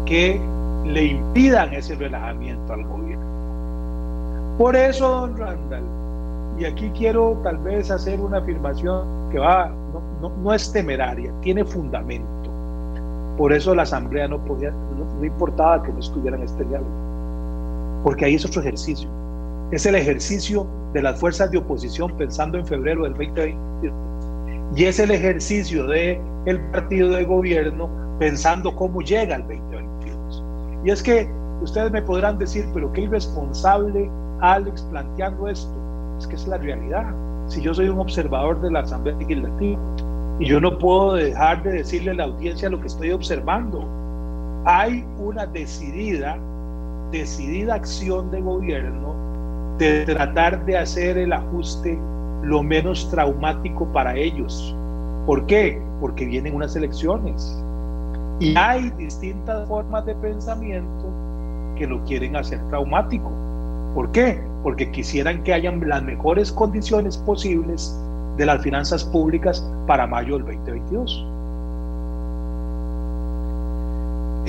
que le impidan ese relajamiento al gobierno. Por eso, don Randall, y aquí quiero tal vez hacer una afirmación que va, no, no, es temeraria, tiene fundamento. Por eso la Asamblea no podía, no, importaba que no estuvieran este diálogo, porque ahí es otro ejercicio. Es el ejercicio de las fuerzas de oposición pensando en febrero del 2020 y es el ejercicio de el partido de gobierno pensando cómo llega el 2022. Y es que ustedes me podrán decir, pero qué irresponsable Alex planteando esto. Es que es la realidad. Si yo soy un observador de la Asamblea Legislativa y yo no puedo dejar de decirle a la audiencia lo que estoy observando, hay una decidida, decidida acción de gobierno de tratar de hacer el ajuste lo menos traumático para ellos. ¿Por qué? Porque vienen unas elecciones. Y hay distintas formas de pensamiento que lo quieren hacer traumático. ¿Por qué? Porque quisieran que hayan las mejores condiciones posibles de las finanzas públicas para mayo del 2022.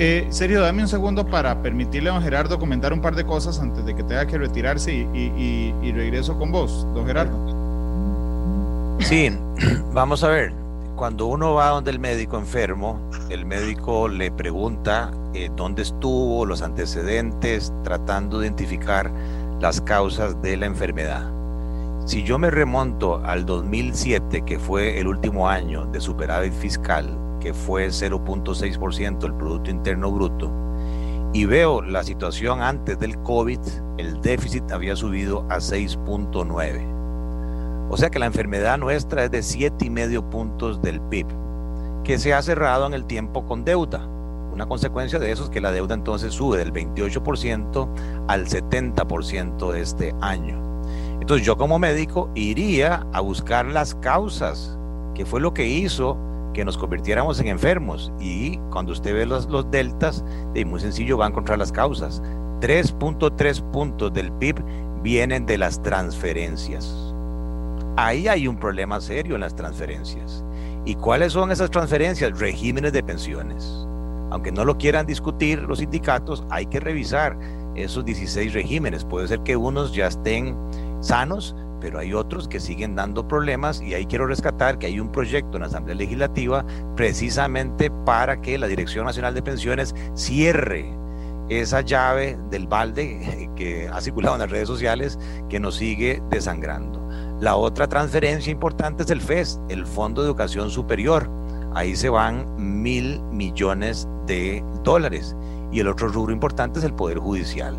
Eh, Sergio, dame un segundo para permitirle a don Gerardo comentar un par de cosas antes de que tenga que retirarse y, y regreso con vos, don Gerardo. Sí, vamos a ver. Cuando uno va donde el médico enfermo, el médico le pregunta eh, dónde estuvo, los antecedentes, tratando de identificar las causas de la enfermedad. Si yo me remonto al 2007, que fue el último año de superávit fiscal, que fue 0.6% del Producto Interno Bruto, y veo la situación antes del COVID, el déficit había subido a 6.9. O sea que la enfermedad nuestra es de siete y medio puntos del PIB, que se ha cerrado en el tiempo con deuda. Una consecuencia de eso es que la deuda entonces sube del 28% al 70% de este año. Entonces yo como médico iría a buscar las causas, que fue lo que hizo que nos convirtiéramos en enfermos. Y cuando usted ve los, los deltas, es muy sencillo, va a encontrar las causas. 3.3 puntos del PIB vienen de las transferencias. Ahí hay un problema serio en las transferencias. ¿Y cuáles son esas transferencias? Regímenes de pensiones. Aunque no lo quieran discutir los sindicatos, hay que revisar esos 16 regímenes. Puede ser que unos ya estén sanos, pero hay otros que siguen dando problemas y ahí quiero rescatar que hay un proyecto en la Asamblea Legislativa precisamente para que la Dirección Nacional de Pensiones cierre esa llave del balde que ha circulado en las redes sociales que nos sigue desangrando. La otra transferencia importante es el FES, el Fondo de Educación Superior. Ahí se van mil millones de dólares. Y el otro rubro importante es el Poder Judicial,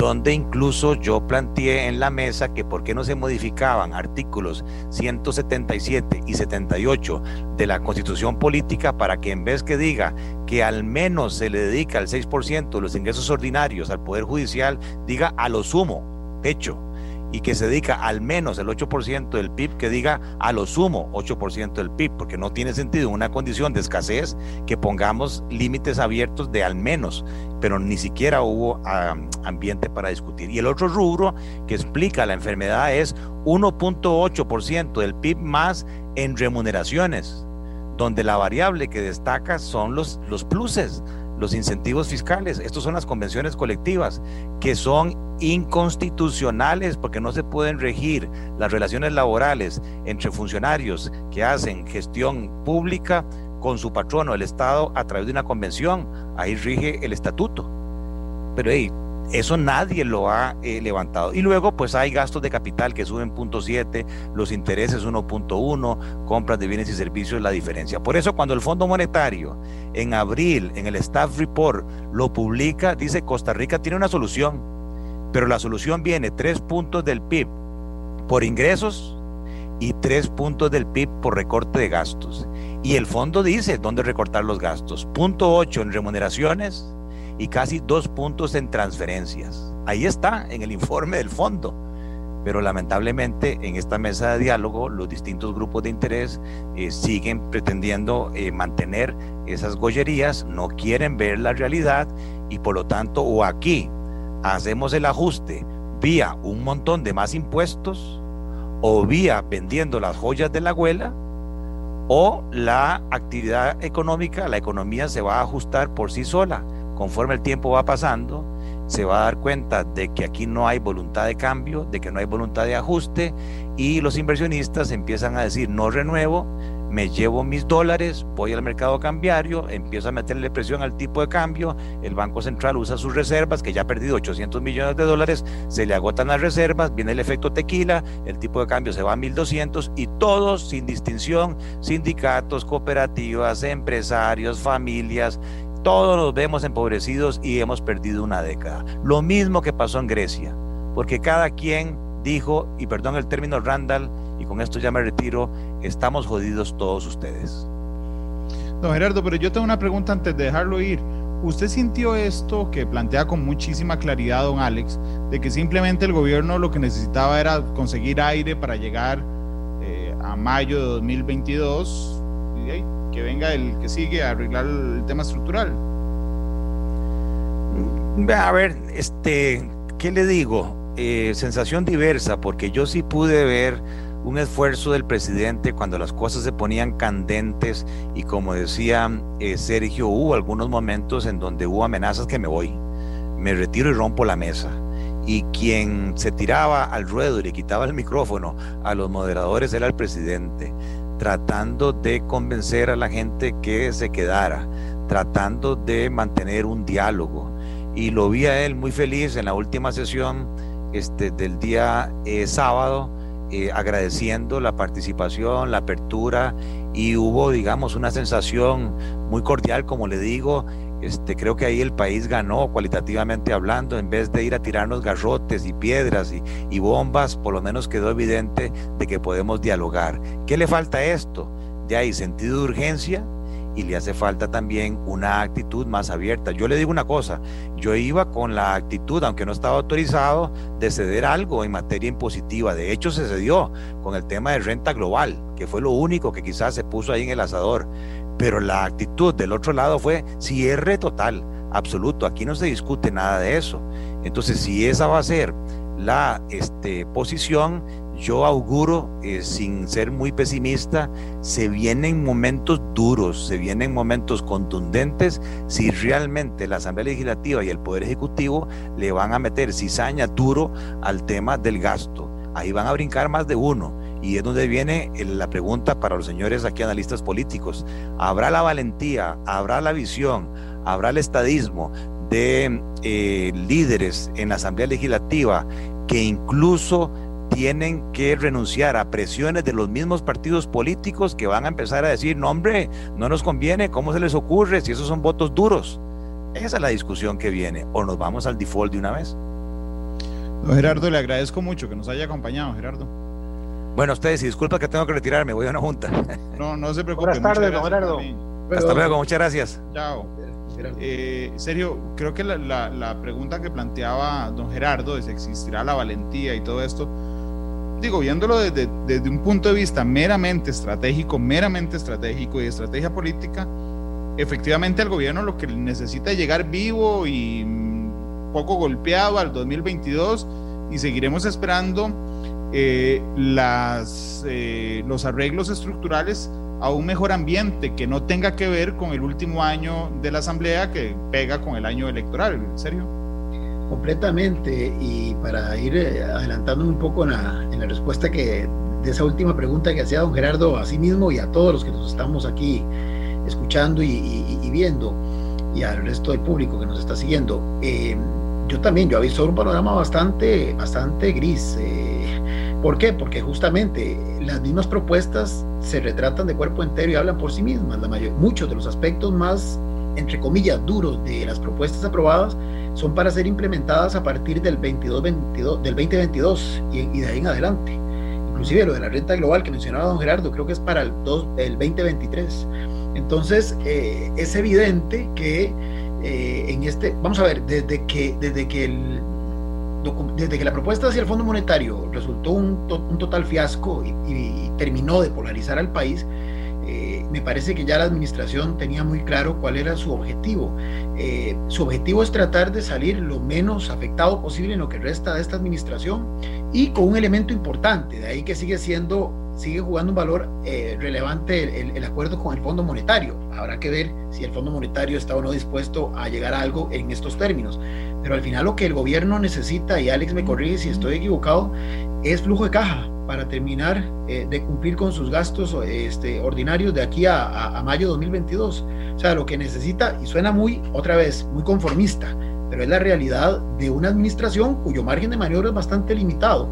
donde incluso yo planteé en la mesa que por qué no se modificaban artículos 177 y 78 de la Constitución Política para que en vez que diga que al menos se le dedica el 6% de los ingresos ordinarios al Poder Judicial, diga a lo sumo, hecho y que se dedica al menos el 8% del PIB, que diga a lo sumo 8% del PIB, porque no tiene sentido en una condición de escasez que pongamos límites abiertos de al menos, pero ni siquiera hubo ambiente para discutir. Y el otro rubro que explica la enfermedad es 1.8% del PIB más en remuneraciones, donde la variable que destaca son los, los pluses, los incentivos fiscales. Estos son las convenciones colectivas que son inconstitucionales porque no se pueden regir las relaciones laborales entre funcionarios que hacen gestión pública con su patrono, el Estado, a través de una convención. Ahí rige el estatuto. Pero eso nadie lo ha eh, levantado. Y luego, pues hay gastos de capital que suben 0.7, los intereses 1.1, compras de bienes y servicios, la diferencia. Por eso, cuando el Fondo Monetario en abril, en el Staff Report, lo publica, dice Costa Rica tiene una solución, pero la solución viene tres puntos del PIB por ingresos y tres puntos del PIB por recorte de gastos. Y el fondo dice dónde recortar los gastos. Punto 8 en remuneraciones y casi dos puntos en transferencias. Ahí está, en el informe del fondo. Pero lamentablemente en esta mesa de diálogo los distintos grupos de interés eh, siguen pretendiendo eh, mantener esas gollerías, no quieren ver la realidad y por lo tanto o aquí hacemos el ajuste vía un montón de más impuestos o vía vendiendo las joyas de la abuela o la actividad económica, la economía se va a ajustar por sí sola. Conforme el tiempo va pasando, se va a dar cuenta de que aquí no hay voluntad de cambio, de que no hay voluntad de ajuste y los inversionistas empiezan a decir no renuevo, me llevo mis dólares, voy al mercado cambiario, empiezo a meterle presión al tipo de cambio, el Banco Central usa sus reservas, que ya ha perdido 800 millones de dólares, se le agotan las reservas, viene el efecto tequila, el tipo de cambio se va a 1200 y todos sin distinción, sindicatos, cooperativas, empresarios, familias, todos nos vemos empobrecidos y hemos perdido una década. Lo mismo que pasó en Grecia, porque cada quien dijo, y perdón el término Randall, y con esto ya me retiro, estamos jodidos todos ustedes. Don Gerardo, pero yo tengo una pregunta antes de dejarlo ir. ¿Usted sintió esto que plantea con muchísima claridad don Alex, de que simplemente el gobierno lo que necesitaba era conseguir aire para llegar eh, a mayo de 2022 y que venga el que sigue a arreglar el tema estructural? A ver, este, ¿qué le digo? Eh, sensación diversa, porque yo sí pude ver un esfuerzo del presidente cuando las cosas se ponían candentes y como decía eh, Sergio, hubo algunos momentos en donde hubo amenazas que me voy, me retiro y rompo la mesa. Y quien se tiraba al ruedo y le quitaba el micrófono a los moderadores era el presidente, tratando de convencer a la gente que se quedara, tratando de mantener un diálogo. Y lo vi a él muy feliz en la última sesión este, del día eh, sábado, eh, agradeciendo la participación, la apertura y hubo, digamos, una sensación muy cordial, como le digo. Este, creo que ahí el país ganó cualitativamente hablando, en vez de ir a tirarnos garrotes y piedras y, bombas, por lo menos quedó evidente de que podemos dialogar. ¿Qué le falta a esto? Ya hay sentido de urgencia, y le hace falta también una actitud más abierta. Yo le digo una cosa, yo iba con la actitud, aunque no estaba autorizado, de ceder algo en materia impositiva. De hecho, se cedió con el tema de renta global, que fue lo único que quizás se puso ahí en el asador. Pero la actitud del otro lado fue cierre total, absoluto. Aquí no se discute nada de eso. Entonces, si esa va a ser la este, posición, yo auguro, eh, sin ser muy pesimista, se vienen momentos duros, se vienen momentos contundentes si realmente la Asamblea Legislativa y el Poder Ejecutivo le van a meter cizaña duro al tema del gasto. Ahí van a brincar más de uno. Y es donde viene la pregunta para los señores aquí analistas políticos. ¿Habrá la valentía, habrá la visión, habrá el estadismo de eh, líderes en la Asamblea Legislativa que incluso tienen que renunciar a presiones de los mismos partidos políticos que van a empezar a decir, no hombre, no nos conviene, ¿cómo se les ocurre si esos son votos duros? Esa es la discusión que viene, o nos vamos al default de una vez. Gerardo, le agradezco mucho que nos haya acompañado, Gerardo. Bueno, ustedes, y disculpa que tengo que retirarme, voy a una junta. No, no se preocupe. Buenas tardes, don Gerardo. Hasta luego, muchas gracias. Chao. Eh, Sergio, creo que la, la, pregunta que planteaba don Gerardo de si existirá la valentía y todo esto, digo, viéndolo desde, desde, un punto de vista meramente estratégico, meramente estratégico y estrategia política, efectivamente el gobierno lo que necesita es llegar vivo y poco golpeado al 2022 y seguiremos esperando eh, las, eh, los arreglos estructurales a un mejor ambiente que no tenga que ver con el último año de la Asamblea que pega con el año electoral, ¿en serio? Completamente, y para ir eh, adelantando un poco en la, en la respuesta que de esa última pregunta que hacía don Gerardo a sí mismo y a todos los que nos estamos aquí escuchando y, viendo, y al resto del público que nos está siguiendo, eh, yo también, yo he visto un panorama bastante, bastante gris. Eh, ¿Por qué? Porque justamente las mismas propuestas se retratan de cuerpo entero y hablan por sí mismas. La mayor, muchos de los aspectos más, entre comillas, duros de las propuestas aprobadas son para ser implementadas a partir del, 22, 22 del 2022 y, de ahí en adelante. Inclusive lo de la renta global que mencionaba don Gerardo, creo que es para el, 2, el 2023. Entonces, eh, es evidente que eh, en este, vamos a ver, desde que, desde que el desde que la propuesta hacia el Fondo Monetario resultó un, to un total fiasco y, y, terminó de polarizar al país, eh, me parece que ya la administración tenía muy claro cuál era su objetivo. Eh, su objetivo es tratar de salir lo menos afectado posible en lo que resta de esta administración y con un elemento importante, de ahí que sigue siendo sigue jugando un valor eh, relevante el, el, acuerdo con el Fondo Monetario. Habrá que ver si el Fondo Monetario está o no dispuesto a llegar a algo en estos términos. Pero al final lo que el gobierno necesita, y Alex me corrige si estoy equivocado, es flujo de caja para terminar eh, de cumplir con sus gastos este, ordinarios de aquí a, a, a mayo 2022. O sea, lo que necesita, y suena muy, otra vez, muy conformista, pero es la realidad de una administración cuyo margen de maniobra es bastante limitado.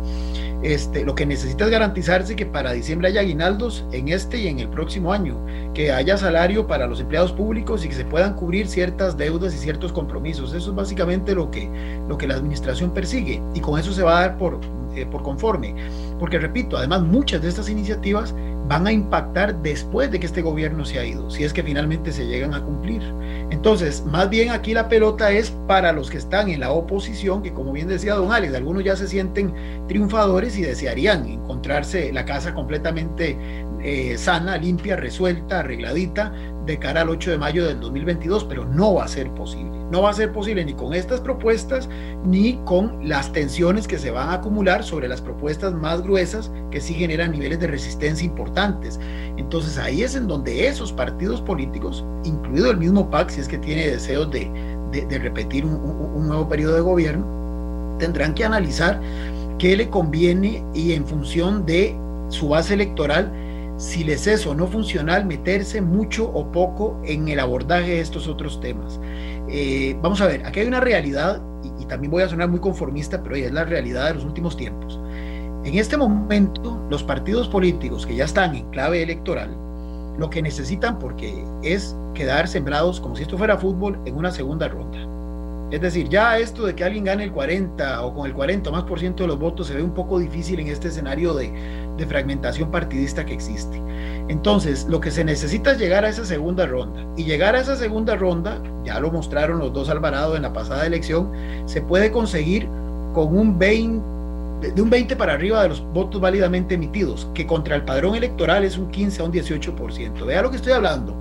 Este, lo que necesita es garantizarse que para diciembre haya aguinaldos en este y en el próximo año, que haya salario para los empleados públicos y que se puedan cubrir ciertas deudas y ciertos compromisos. Eso es básicamente lo que, lo que la administración persigue y con eso se va a dar por, eh, por conforme. Porque repito, además muchas de estas iniciativas van a impactar después de que este gobierno se ha ido, si es que finalmente se llegan a cumplir. Entonces, más bien aquí la pelota es para los que están en la oposición, que como bien decía don Alex, algunos ya se sienten triunfadores y desearían encontrarse la casa completamente eh, sana, limpia, resuelta, arregladita de cara al 8 de mayo del 2022, pero no va a ser posible. No va a ser posible ni con estas propuestas ni con las tensiones que se van a acumular sobre las propuestas más gruesas que sí generan niveles de resistencia importantes. Entonces ahí es en donde esos partidos políticos, incluido el mismo PAC, si es que tiene deseos de, de, de repetir un, un, un nuevo periodo de gobierno, tendrán que analizar qué le conviene y en función de su base electoral, si les es o no funcional meterse mucho o poco en el abordaje de estos otros temas. Eh, vamos a ver, aquí hay una realidad, y, y, también voy a sonar muy conformista, pero es la realidad de los últimos tiempos. En este momento, los partidos políticos que ya están en clave electoral, lo que necesitan porque es quedar sembrados como si esto fuera fútbol en una segunda ronda. Es decir, ya esto de que alguien gane el 40 o con el 40 o más por ciento de los votos se ve un poco difícil en este escenario de, de, fragmentación partidista que existe. Entonces, lo que se necesita es llegar a esa segunda ronda. Y llegar a esa segunda ronda, ya lo mostraron los dos Alvarado en la pasada elección, se puede conseguir con un 20, de un 20 para arriba de los votos válidamente emitidos, que contra el padrón electoral es un 15 a un 18%. Vea lo que estoy hablando.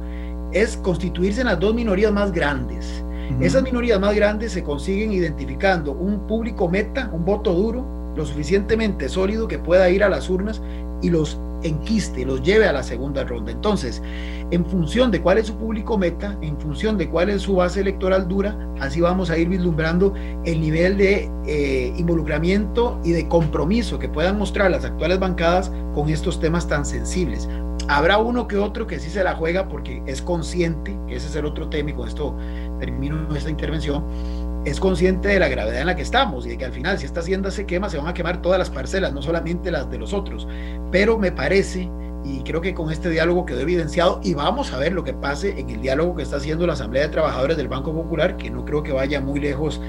Es constituirse en las dos minorías más grandes esas minorías más grandes se consiguen identificando un público meta, un voto duro, lo suficientemente sólido que pueda ir a las urnas y los enquiste, los lleve a la segunda ronda. Entonces, en función de cuál es su público meta, en función de cuál es su base electoral dura, así vamos a ir vislumbrando el nivel de eh, involucramiento y de compromiso que puedan mostrar las actuales bancadas con estos temas tan sensibles. Habrá uno que otro que sí se la juega porque es consciente, ese es el otro tema y esto termino esta intervención, es consciente de la gravedad en la que estamos y de que al final si esta hacienda se quema se van a quemar todas las parcelas, no solamente las de los otros. Pero me parece, y creo que con este diálogo quedó evidenciado, y vamos a ver lo que pase en el diálogo que está haciendo la Asamblea de Trabajadores del Banco Popular, que no creo que vaya muy lejos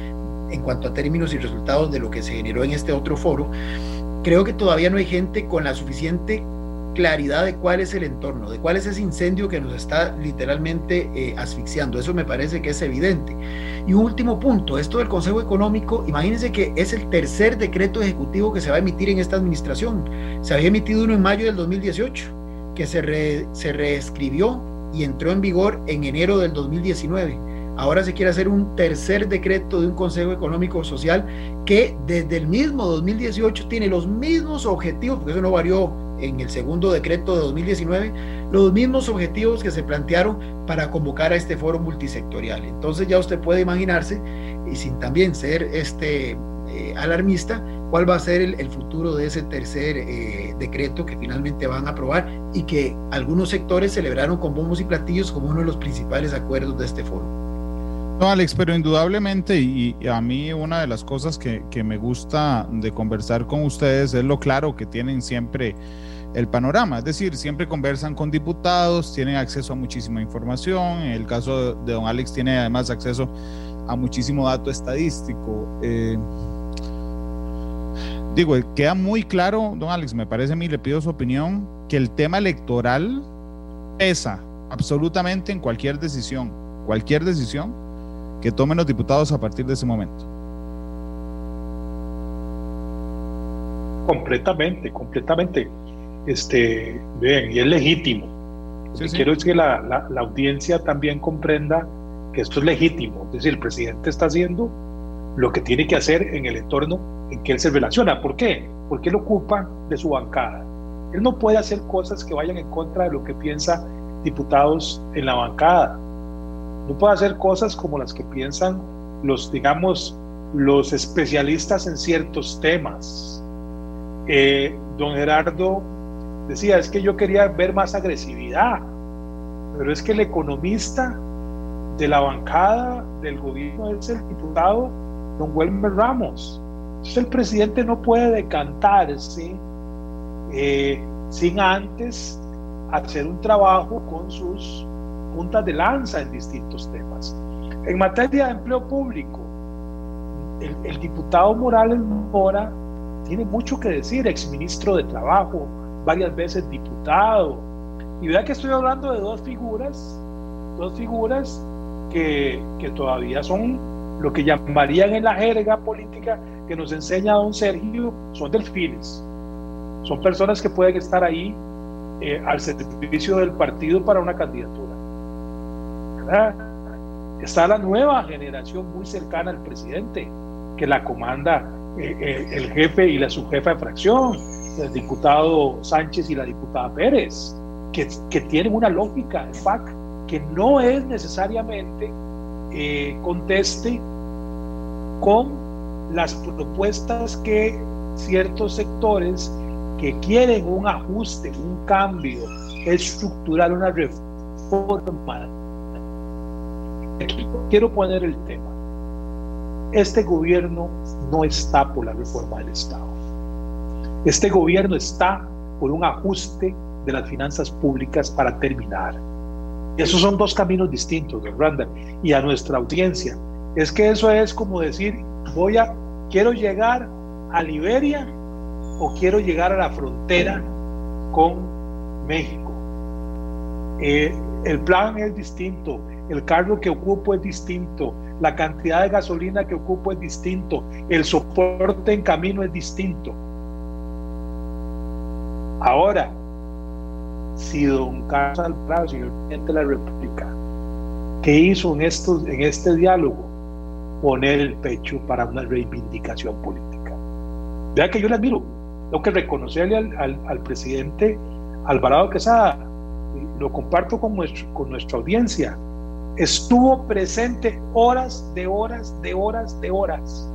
en cuanto a términos y resultados de lo que se generó en este otro foro. Creo que todavía no hay gente con la suficiente claridad de cuál es el entorno, de cuál es ese incendio que nos está literalmente eh, asfixiando. Eso me parece que es evidente. Y un último punto, esto del Consejo Económico, imagínense que es el tercer decreto ejecutivo que se va a emitir en esta administración. Se había emitido uno en mayo del 2018, que se, se reescribió y entró en vigor en enero del 2019. Ahora se quiere hacer un tercer decreto de un Consejo Económico Social que desde el mismo 2018 tiene los mismos objetivos, porque eso no varió en el segundo decreto de 2019, los mismos objetivos que se plantearon para convocar a este foro multisectorial. Entonces ya usted puede imaginarse, y sin también ser este, eh, alarmista, cuál va a ser el, futuro de ese tercer eh, decreto que finalmente van a aprobar y que algunos sectores celebraron con bombos y platillos como uno de los principales acuerdos de este foro. No, Alex, pero indudablemente, y, a mí una de las cosas que, que, me gusta de conversar con ustedes es lo claro que tienen siempre el panorama, es decir, siempre conversan con diputados, tienen acceso a muchísima información, en el caso de don Alex tiene además acceso a muchísimo dato estadístico. Eh, digo, queda muy claro, don Alex, me parece a mí, le pido su opinión, que el tema electoral pesa absolutamente en cualquier decisión, cualquier decisión que tomen los diputados a partir de ese momento. Completamente, completamente. Este, bien, y es legítimo. Quiero es que la, la, audiencia también comprenda que esto es legítimo. Es decir, el presidente está haciendo lo que tiene que hacer en el entorno en que él se relaciona. ¿Por qué? Porque él ocupa de su bancada. Él no puede hacer cosas que vayan en contra de lo que piensa diputados en la bancada no puede hacer cosas como las que piensan los, digamos, los especialistas en ciertos temas. Eh, don Gerardo decía, es que yo quería ver más agresividad, pero es que el economista de la bancada del gobierno es el diputado don Wilmer Ramos. El presidente no puede decantarse eh, sin antes hacer un trabajo con sus de lanza en distintos temas. En materia de empleo público, el, diputado Morales Mora tiene mucho que decir, exministro de Trabajo, varias veces diputado. Y vea que estoy hablando de dos figuras, dos figuras que, que todavía son lo que llamarían en la jerga política que nos enseña don Sergio, son delfines. Son personas que pueden estar ahí eh, al servicio del partido para una candidatura. Está la nueva generación muy cercana al presidente, que la comanda eh, eh, el jefe y la subjefa de fracción, el diputado Sánchez y la diputada Pérez, que, que tienen una lógica, en fact, que no es necesariamente eh, conteste con las propuestas que ciertos sectores que quieren un ajuste, un cambio estructural, una reforma quiero poner el tema. Este gobierno no está por la reforma del Estado. Este gobierno está por un ajuste de las finanzas públicas para terminar. Esos son dos caminos distintos, Randall. Y a nuestra audiencia, es que eso es como decir, voy a, quiero llegar a Liberia o quiero llegar a la frontera con México. Eh, el plan es distinto, el carro que ocupo es distinto, la cantidad de gasolina que ocupo es distinto, el soporte en camino es distinto. Ahora, si don Carlos Alvarado, señor presidente de la República, ¿qué hizo en, estos, en este diálogo? Poner el pecho para una reivindicación política. Vea que yo le admiro, tengo que reconocerle al, presidente Alvarado Quesada, lo comparto con nuestra audiencia, estuvo presente horas de horas de horas de horas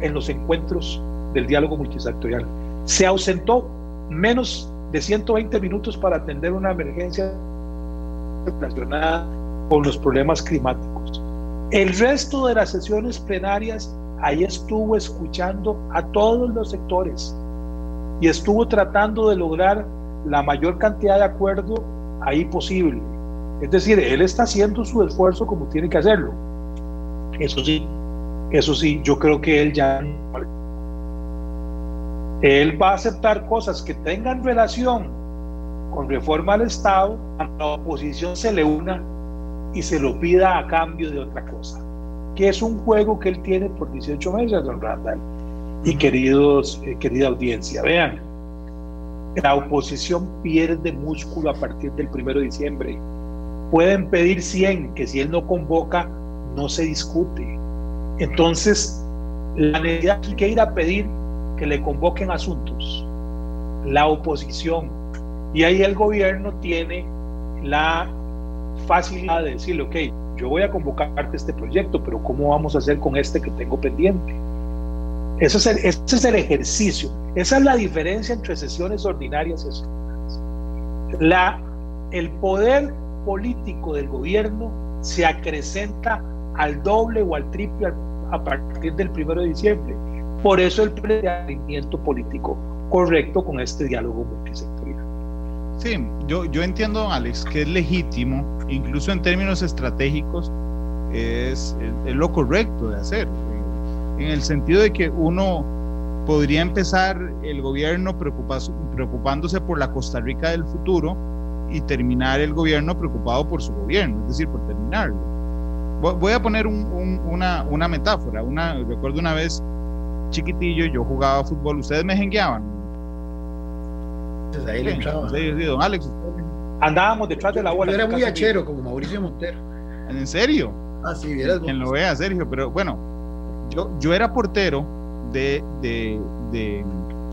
en los encuentros del diálogo multisectorial. Se ausentó menos de 120 minutos para atender una emergencia relacionada con los problemas climáticos. El resto de las sesiones plenarias ahí estuvo escuchando a todos los sectores y estuvo tratando de lograr la mayor cantidad de acuerdo ahí posible. Es decir, él está haciendo su esfuerzo como tiene que hacerlo. Eso sí, eso sí, yo creo que él ya... Él va a aceptar cosas que tengan relación con reforma al Estado, a la oposición se le una y se lo pida a cambio de otra cosa, que es un juego que él tiene por 18 meses, don Randall. Y queridos, eh, querida audiencia, vean, la oposición pierde músculo a partir del primero de diciembre pueden pedir 100, que si él no convoca, no se discute. Entonces, la necesidad que ir a pedir que le convoquen asuntos, la oposición, y ahí el gobierno tiene la facilidad de decirle, ok, yo voy a convocarte este proyecto, pero ¿cómo vamos a hacer con este que tengo pendiente? Ese es el, ese es el ejercicio, esa es la diferencia entre sesiones ordinarias y extraordinarias. La, el poder político del gobierno se acrecenta al doble o al triple a partir del primero de diciembre. Por eso el planteamiento político correcto con este diálogo multisectorial. Sí, yo, yo entiendo, Alex, que es legítimo, incluso en términos estratégicos, es, es, lo correcto de hacer, en el sentido de que uno podría empezar el gobierno preocupándose por la Costa Rica del futuro y terminar el gobierno preocupado por su gobierno, es decir, por terminarlo. Voy a poner una, una, metáfora. Una, recuerdo una vez chiquitillo, yo jugaba fútbol, ustedes me jengueaban. ahí le sí, don Alex. Andábamos detrás de la bola. Yo era muy hachero, como Mauricio Montero. ¿En serio? Ah, sí, vieras Quien lo vea, Sergio. Pero bueno, yo, yo era portero de, de, de,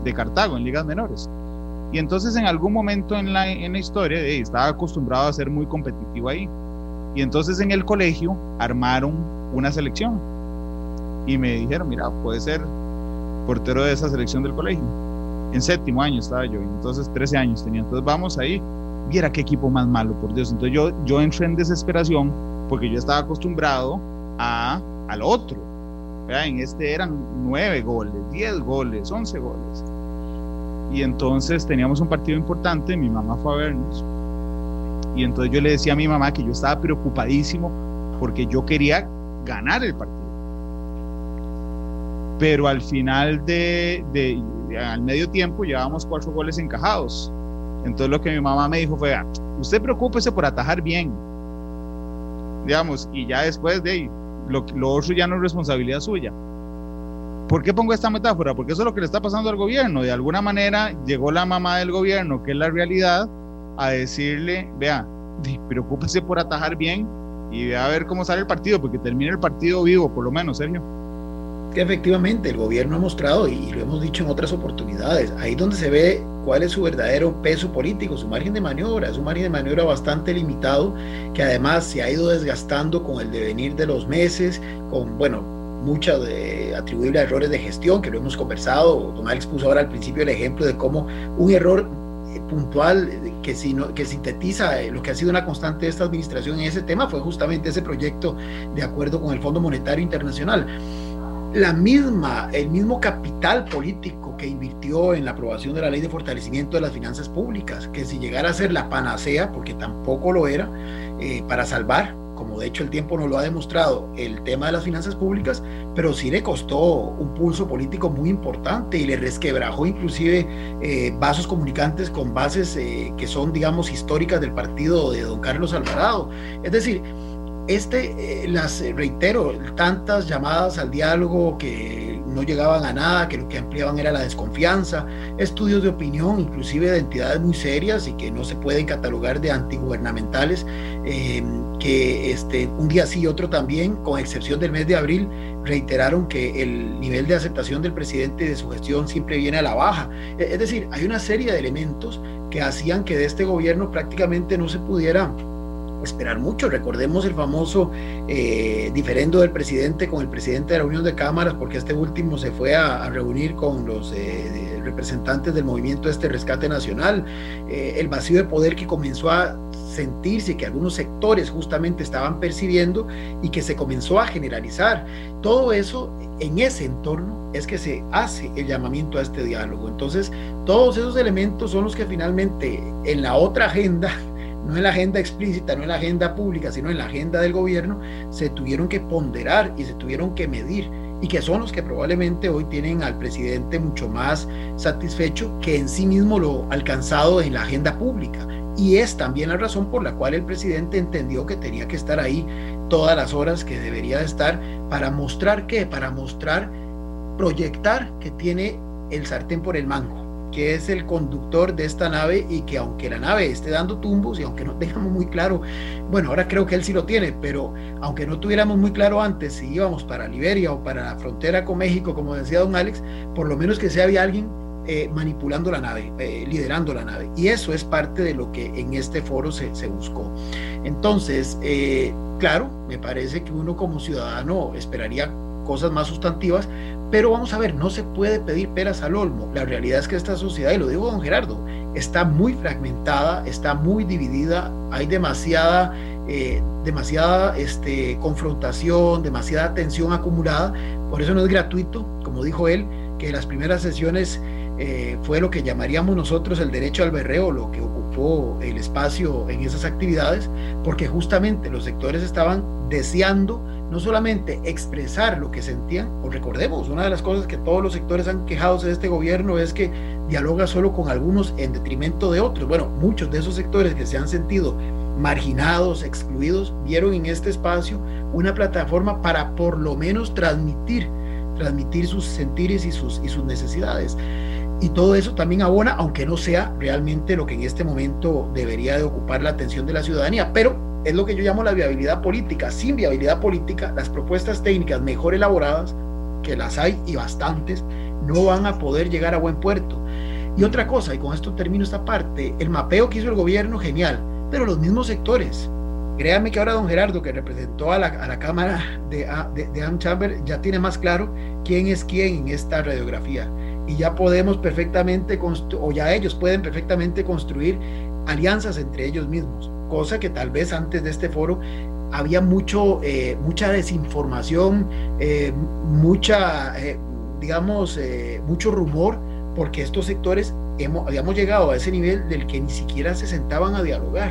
de Cartago en ligas menores. Y entonces en algún momento en la, en la historia estaba acostumbrado a ser muy competitivo ahí. Y entonces en el colegio armaron una selección. Y me dijeron, mira, puede ser portero de esa selección del colegio. En séptimo año estaba yo, entonces 13 años tenía. Entonces vamos ahí, viera qué equipo más malo, por Dios. Entonces yo, yo entré en desesperación porque yo estaba acostumbrado a, al otro. En este eran 9 goles, 10 goles, 11 goles. Y entonces teníamos un partido importante, mi mamá fue a vernos. Y entonces yo le decía a mi mamá que yo estaba preocupadísimo porque yo quería ganar el partido. Pero al final de, al medio tiempo llevábamos cuatro goles encajados. Entonces lo que mi mamá me dijo fue, ah, usted preocúpese por atajar bien. Digamos, y ya después de ahí, lo, lo otro ya no es responsabilidad suya. ¿Por qué pongo esta metáfora? Porque eso es lo que le está pasando al gobierno. De alguna manera llegó la mamá del gobierno, que es la realidad, a decirle, vea, preocúpese por atajar bien y vea a ver cómo sale el partido, porque termine el partido vivo, por lo menos, Sergio. Que efectivamente el gobierno ha mostrado, y lo hemos dicho en otras oportunidades, ahí donde se ve cuál es su verdadero peso político, su margen de maniobra, es un margen de maniobra bastante limitado, que además se ha ido desgastando con el devenir de los meses, con, bueno, muchas de, atribuible a errores de gestión, que lo hemos conversado. Don Alex puso ahora al principio el ejemplo de cómo un error eh, puntual que, que sintetiza eh, lo que ha sido una constante de esta administración en ese tema fue justamente ese proyecto de acuerdo con el Fondo Monetario Internacional. La misma, el mismo capital político que invirtió en la aprobación de la ley de fortalecimiento de las finanzas públicas, que si llegara a ser la panacea, porque tampoco lo era, eh, para salvar como de hecho el tiempo nos lo ha demostrado, el tema de las finanzas públicas, pero sí le costó un pulso político muy importante y le resquebrajó inclusive eh, vasos comunicantes con bases eh, que son, digamos, históricas del partido de don Carlos Alvarado. Es decir, este, eh, las reitero, tantas llamadas al diálogo que no llegaban a nada, que lo que ampliaban era la desconfianza, estudios de opinión, inclusive de entidades muy serias y que no se pueden catalogar de antigubernamentales, eh, que este, un día sí y otro también, con excepción del mes de abril, reiteraron que el nivel de aceptación del presidente de su gestión siempre viene a la baja. E, es decir, hay una serie de elementos que hacían que de este gobierno prácticamente no se pudiera esperar mucho. Recordemos el famoso eh, diferendo del presidente con el presidente de la Unión de Cámaras, porque este último se fue a, reunir con los eh, representantes del movimiento este rescate nacional, eh, el vacío de poder que comenzó a sentirse que algunos sectores justamente estaban percibiendo y que se comenzó a generalizar. Todo eso en ese entorno es que se hace el llamamiento a este diálogo. Entonces, todos esos elementos son los que finalmente en la otra agenda no en la agenda explícita, no en la agenda pública, sino en la agenda del gobierno, se tuvieron que ponderar y se tuvieron que medir y que son los que probablemente hoy tienen al presidente mucho más satisfecho que en sí mismo lo alcanzado en la agenda pública. Y es también la razón por la cual el presidente entendió que tenía que estar ahí todas las horas que debería de estar para mostrar que, para mostrar, proyectar que tiene el sartén por el mango que es el conductor de esta nave y que aunque la nave esté dando tumbos y aunque no tengamos muy claro, bueno, ahora creo que él sí lo tiene, pero aunque no tuviéramos muy claro antes si íbamos para Liberia o para la frontera con México, como decía don Alex, por lo menos que sea había alguien eh, manipulando la nave, eh, liderando la nave. Y eso es parte de lo que en este foro se, buscó. Entonces, eh, claro, me parece que uno como ciudadano esperaría cosas más sustantivas, pero vamos a ver, no se puede pedir peras al olmo. La realidad es que esta sociedad, y lo digo don Gerardo, está muy fragmentada, está muy dividida, hay demasiada eh, demasiada este, confrontación, demasiada tensión acumulada. Por eso no es gratuito, como dijo él, que las primeras sesiones eh, fue lo que llamaríamos nosotros el derecho al berreo, lo que ocupó el espacio en esas actividades, porque justamente los sectores estaban deseando no solamente expresar lo que sentían, o recordemos, una de las cosas que todos los sectores han quejado de este gobierno es que dialoga solo con algunos en detrimento de otros. Bueno, muchos de esos sectores que se han sentido marginados, excluidos, vieron en este espacio una plataforma para por lo menos transmitir, transmitir sus sentires y sus, y sus necesidades. Y todo eso también abona, aunque no sea realmente lo que en este momento debería de ocupar la atención de la ciudadanía, pero es lo que yo llamo la viabilidad política. Sin viabilidad política, las propuestas técnicas mejor elaboradas, que las hay y bastantes, no van a poder llegar a buen puerto. Y otra cosa, y con esto termino esta parte, el mapeo que hizo el gobierno, genial, pero los mismos sectores. Créanme que ahora don Gerardo, que representó a la, a la Cámara de, de, de Chamber, ya tiene más claro quién es quién en esta radiografía. Y ya podemos perfectamente, o ya ellos pueden perfectamente construir alianzas entre ellos mismos, cosa que tal vez antes de este foro había mucho, eh, mucha desinformación, eh, mucha, eh, digamos, mucho rumor, porque estos sectores hemos, habíamos llegado a ese nivel del que ni siquiera se sentaban a dialogar.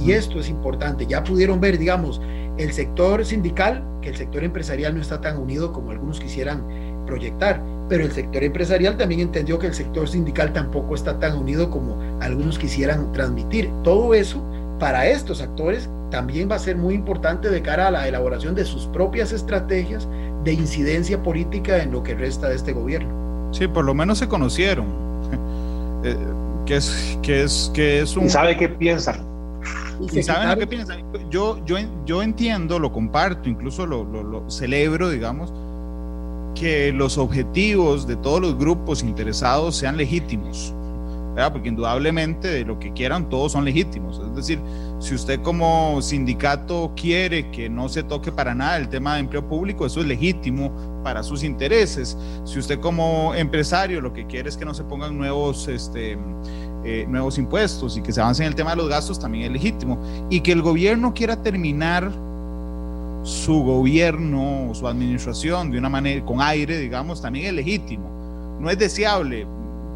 Y esto es importante. Ya pudieron ver, digamos, el sector sindical, que el sector empresarial no está tan unido como algunos quisieran proyectar, pero el sector empresarial también entendió que el sector sindical tampoco está tan unido como algunos quisieran transmitir. Todo eso para estos actores también va a ser muy importante de cara a la elaboración de sus propias estrategias de incidencia política en lo que resta de este gobierno. Sí, por lo menos se conocieron. Eh, que es que es que es un ¿Y sabe qué piensan y, saben lo que piensan yo yo yo entiendo lo comparto incluso lo, lo, lo celebro digamos que los objetivos de todos los grupos interesados sean legítimos, porque indudablemente de lo que quieran todos son legítimos. Es decir, si usted como sindicato quiere que no se toque para nada el tema de empleo público, eso es legítimo para sus intereses. Si usted como empresario lo que quiere es que no se pongan nuevos, este, eh, nuevos impuestos y que se avance en el tema de los gastos, también es legítimo. Y que el gobierno quiera terminar su gobierno o su administración de una manera con aire, digamos, también es legítimo. No es deseable,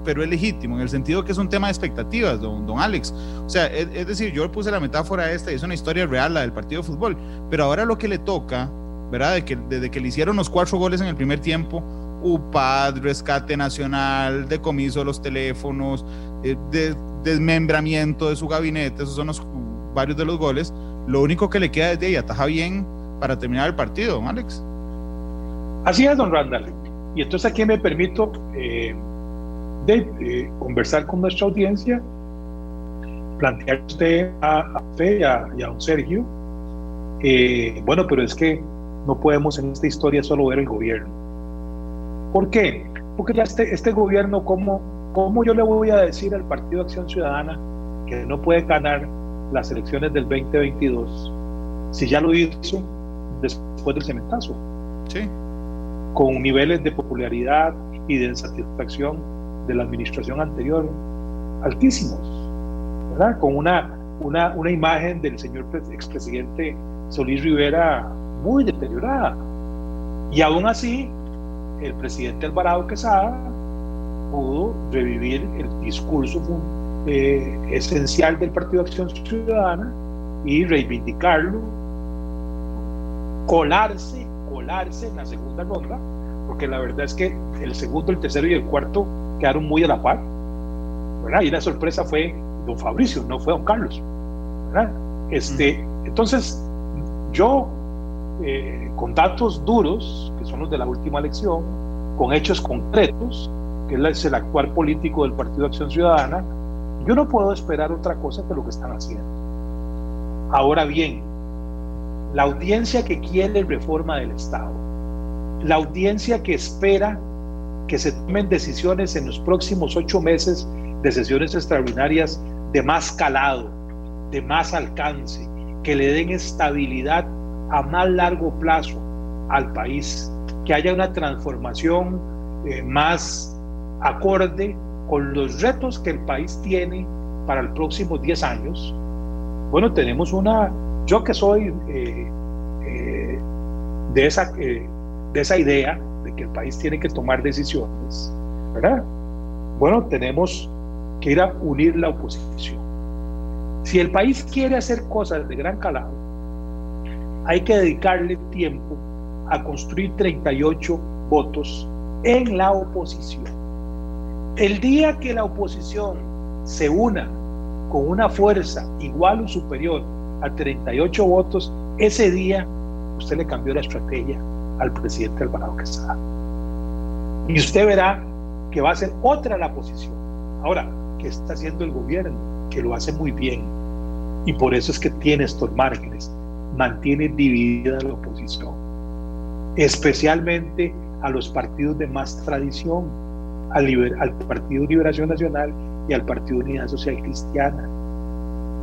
pero es legítimo en el sentido que es un tema de expectativas, don, don Alex. O sea, es, decir, yo puse la metáfora esta y es una historia real, la del partido de fútbol, pero ahora lo que le toca, ¿verdad? De que, desde que le hicieron los cuatro goles en el primer tiempo, UPAD, rescate nacional, decomiso de los teléfonos, eh, desmembramiento de su gabinete, esos son los, varios de los goles. Lo único que le queda es de ahí, ataja bien para terminar el partido, don Alex. Así es, don Randall. Y entonces aquí me permito eh, eh, conversar con nuestra audiencia, plantear usted a, Fe y a, don Sergio, bueno, pero es que no podemos en esta historia solo ver el gobierno. ¿Por qué? Porque ya este, este gobierno, ¿cómo, ¿cómo yo le voy a decir al Partido Acción Ciudadana que no puede ganar las elecciones del 2022 si ya lo hizo después del cementazo. Sí. Con niveles de popularidad y de satisfacción de la administración anterior altísimos, ¿verdad? Con una, una, una imagen del señor expresidente Solís Rivera muy deteriorada. Y aún así, el presidente Alvarado Quesada pudo revivir el discurso eh, esencial del Partido Acción Ciudadana y reivindicarlo colarse, colarse en la segunda ronda, porque la verdad es que el segundo, el tercero y el cuarto quedaron muy a la par, ¿verdad? Y la sorpresa fue don Fabricio, no fue don Carlos, ¿verdad? Este, Entonces, yo, eh, con datos duros, que son los de la última elección, con hechos concretos, que es el actual político del Partido de Acción Ciudadana, yo no puedo esperar otra cosa que lo que están haciendo. Ahora bien, la audiencia que quiere reforma del Estado, la audiencia que espera que se tomen decisiones en los próximos ocho meses de sesiones extraordinarias de más calado, de más alcance, que le den estabilidad a más largo plazo al país, que haya una transformación eh, más acorde con los retos que el país tiene para los próximos 10 años. Bueno, tenemos una Yo que soy eh, eh, de, esa, de esa idea de que el país tiene que tomar decisiones, ¿verdad? Bueno, tenemos que ir a unir la oposición. Si el país quiere hacer cosas de gran calado, hay que dedicarle tiempo a construir 38 votos en la oposición. El día que la oposición se una con una fuerza igual o superior a 38 votos, ese día usted le cambió la estrategia al presidente Alvarado Quesada. Y usted verá que va a ser otra la posición. Ahora, ¿qué está haciendo el gobierno? Que lo hace muy bien. Y por eso es que tiene estos márgenes. Mantiene dividida la oposición. Especialmente a los partidos de más tradición, al, al Partido Liberación Nacional y al Partido Unidad Social Cristiana.